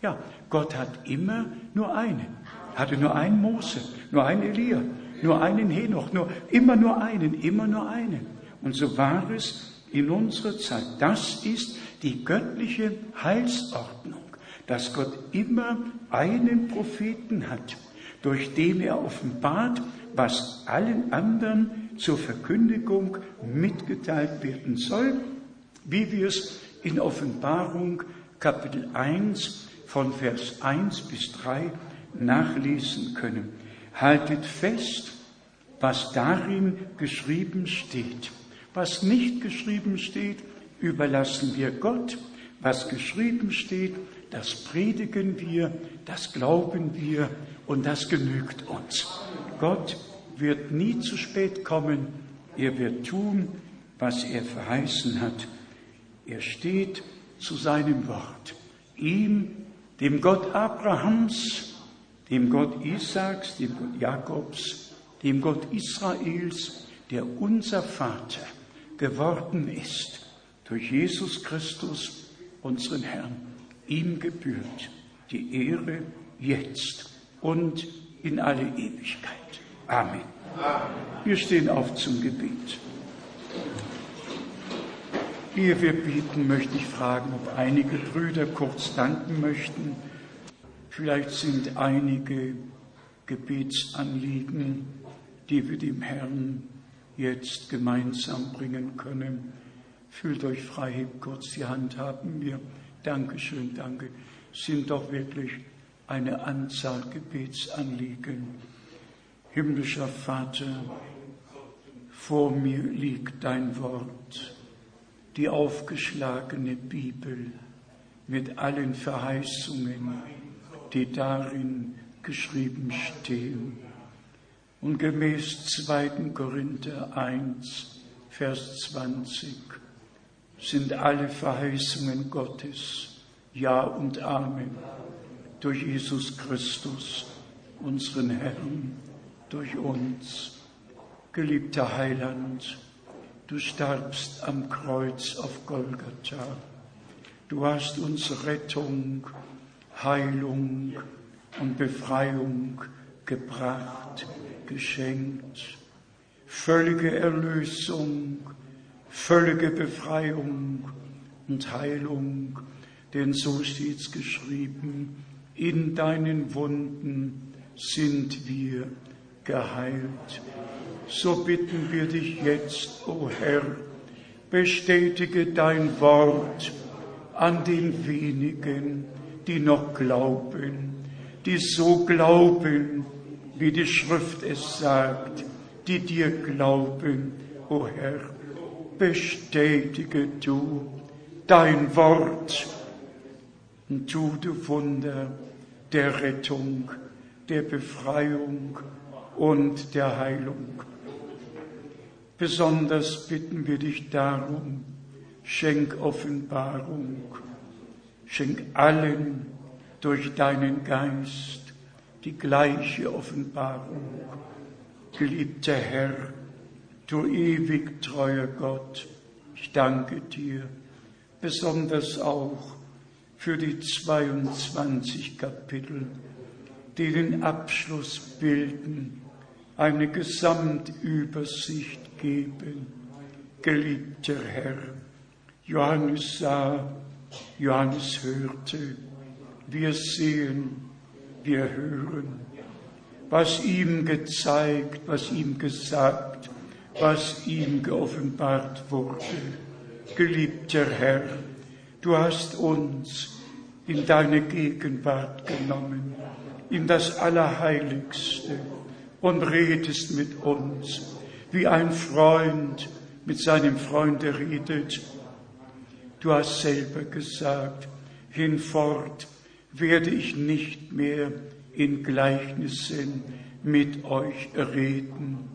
Ja, Gott hat immer nur einen. Hatte nur einen Mose, nur einen Elia, nur einen Henoch, nur, immer nur einen, immer nur einen. Und so war es in unserer Zeit. Das ist die göttliche Heilsordnung, dass Gott immer einen Propheten hat, durch den er offenbart, was allen anderen zur Verkündigung mitgeteilt werden soll, wie wir es in Offenbarung Kapitel 1 von Vers 1 bis 3 nachlesen können. Haltet fest, was darin geschrieben steht. Was nicht geschrieben steht, überlassen wir Gott. Was geschrieben steht, das predigen wir, das glauben wir und das genügt uns. Gott wird nie zu spät kommen. Er wird tun, was er verheißen hat. Er steht zu seinem Wort. Ihm, dem Gott Abrahams, dem Gott Isaaks, dem Gott Jakobs, dem Gott Israels, der unser Vater geworden ist durch Jesus Christus, unseren Herrn. Ihm gebührt die Ehre jetzt und in alle Ewigkeit. Amen. Wir stehen auf zum Gebet. Ehe wir beten, möchte ich fragen, ob einige Brüder kurz danken möchten. Vielleicht sind einige Gebetsanliegen, die wir dem Herrn jetzt gemeinsam bringen können. Fühlt euch frei, hebt kurz die Hand, haben wir. Dankeschön, danke. Sind doch wirklich eine Anzahl Gebetsanliegen. Himmlischer Vater, vor mir liegt dein Wort, die aufgeschlagene Bibel mit allen Verheißungen, die darin geschrieben stehen. Und gemäß 2. Korinther 1, Vers 20 sind alle Verheißungen Gottes Ja und Amen durch Jesus Christus, unseren Herrn, durch uns. Geliebter Heiland, du starbst am Kreuz auf Golgatha. Du hast uns Rettung, Heilung und Befreiung gebracht geschenkt. Völlige Erlösung, völlige Befreiung und Heilung, denn so steht's geschrieben, in deinen Wunden sind wir geheilt. So bitten wir dich jetzt, o oh Herr, bestätige dein Wort an den wenigen, die noch glauben, die so glauben, wie die Schrift es sagt, die dir glauben, o oh Herr. Bestätige du dein Wort und tu du Wunder der Rettung, der Befreiung und der Heilung. Besonders bitten wir dich darum, schenk Offenbarung, schenk allen durch deinen Geist die gleiche Offenbarung. Geliebter Herr, du ewig treuer Gott, ich danke dir besonders auch für die 22 Kapitel, die den Abschluss bilden, eine Gesamtübersicht geben. Geliebter Herr, Johannes sah, Johannes hörte, wir sehen, wir hören, was ihm gezeigt, was ihm gesagt, was ihm geoffenbart wurde. Geliebter Herr, du hast uns in deine Gegenwart genommen, in das Allerheiligste und redest mit uns wie ein Freund mit seinem Freunde redet. Du hast selber gesagt, hinfort werde ich nicht mehr in Gleichnissen mit euch reden.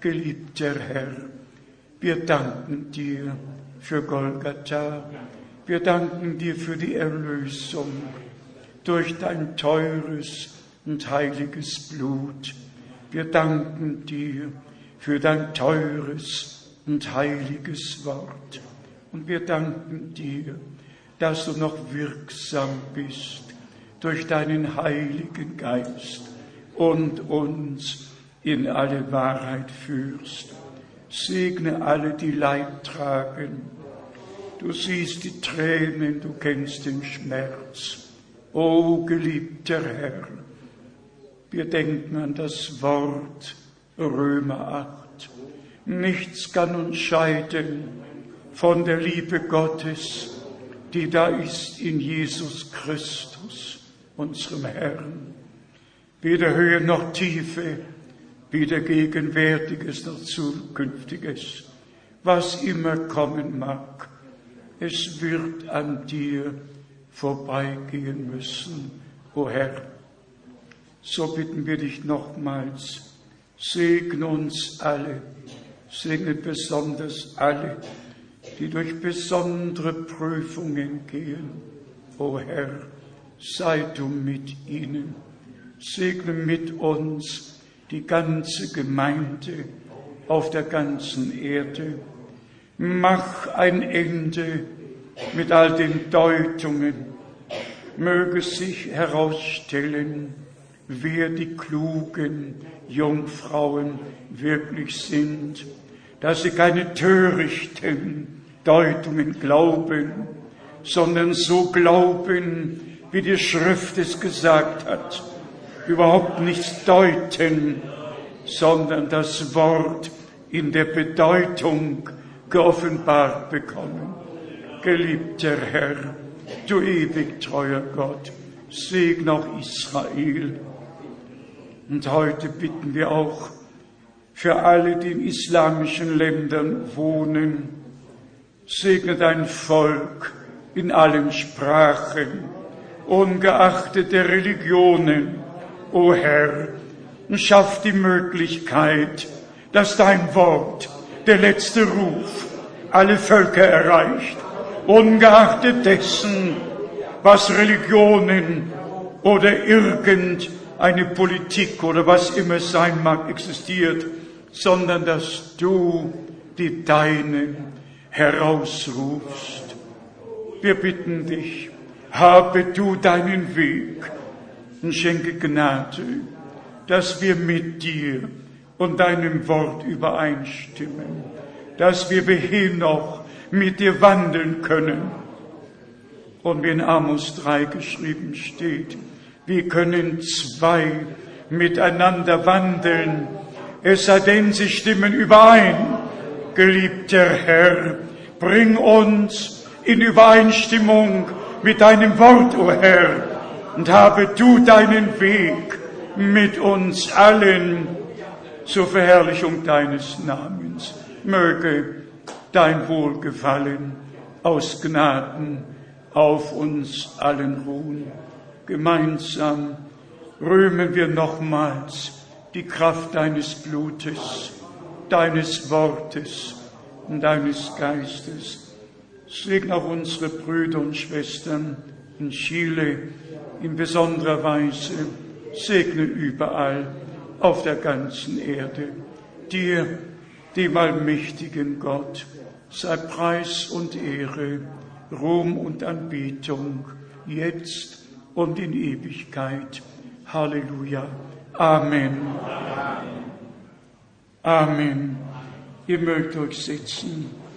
Geliebter Herr, wir danken dir für Golgatha, wir danken dir für die Erlösung durch dein teures und heiliges Blut. Wir danken dir für dein teures und heiliges Wort. Und wir danken dir, dass du noch wirksam bist durch deinen Heiligen Geist und uns in alle Wahrheit führst. Segne alle, die Leid tragen. Du siehst die Tränen, du kennst den Schmerz. O geliebter Herr, wir denken an das Wort, Römer 8. Nichts kann uns scheiden von der Liebe Gottes, die da ist in Jesus Christus, unserem Herrn. Weder Höhe noch Tiefe, weder Gegenwärtiges noch Zukünftiges, was immer kommen mag, es wird an dir vorbeigehen müssen, o Herr. So bitten wir dich nochmals, Segne uns alle, segne besonders alle, die durch besondere Prüfungen gehen. O Herr, sei du mit ihnen. Segne mit uns die ganze Gemeinde auf der ganzen Erde. Mach ein Ende mit all den Deutungen. Möge sich herausstellen, wer die klugen Jungfrauen wirklich sind, dass sie keine törichten Deutungen glauben, sondern so glauben, wie die Schrift es gesagt hat, überhaupt nichts deuten, sondern das Wort in der Bedeutung geoffenbart bekommen. Geliebter Herr, du ewig treuer Gott, segne auch Israel und heute bitten wir auch für alle, die in islamischen Ländern wohnen, segne dein Volk in allen Sprachen, ungeachtet der Religionen, o Herr, und schaff die Möglichkeit, dass dein Wort, der letzte Ruf, alle Völker erreicht, ungeachtet dessen, was Religionen oder irgend eine Politik oder was immer sein mag existiert, sondern dass du die Deinen herausrufst. Wir bitten dich, habe du deinen Weg und schenke Gnade, dass wir mit dir und deinem Wort übereinstimmen, dass wir behin noch mit dir wandeln können. Und wie in Amos 3 geschrieben steht, wie können zwei miteinander wandeln, es sei denn, sie stimmen überein. Geliebter Herr, bring uns in Übereinstimmung mit deinem Wort, o oh Herr, und habe du deinen Weg mit uns allen zur Verherrlichung deines Namens. Möge dein Wohlgefallen aus Gnaden auf uns allen ruhen. Gemeinsam rühmen wir nochmals die Kraft deines Blutes, deines Wortes und deines Geistes. Segne auch unsere Brüder und Schwestern in Chile in besonderer Weise. Segne überall auf der ganzen Erde. Dir, dem allmächtigen Gott, sei Preis und Ehre, Ruhm und Anbetung, jetzt und in Ewigkeit. Halleluja. Amen. Amen. Ihr mögt euch setzen.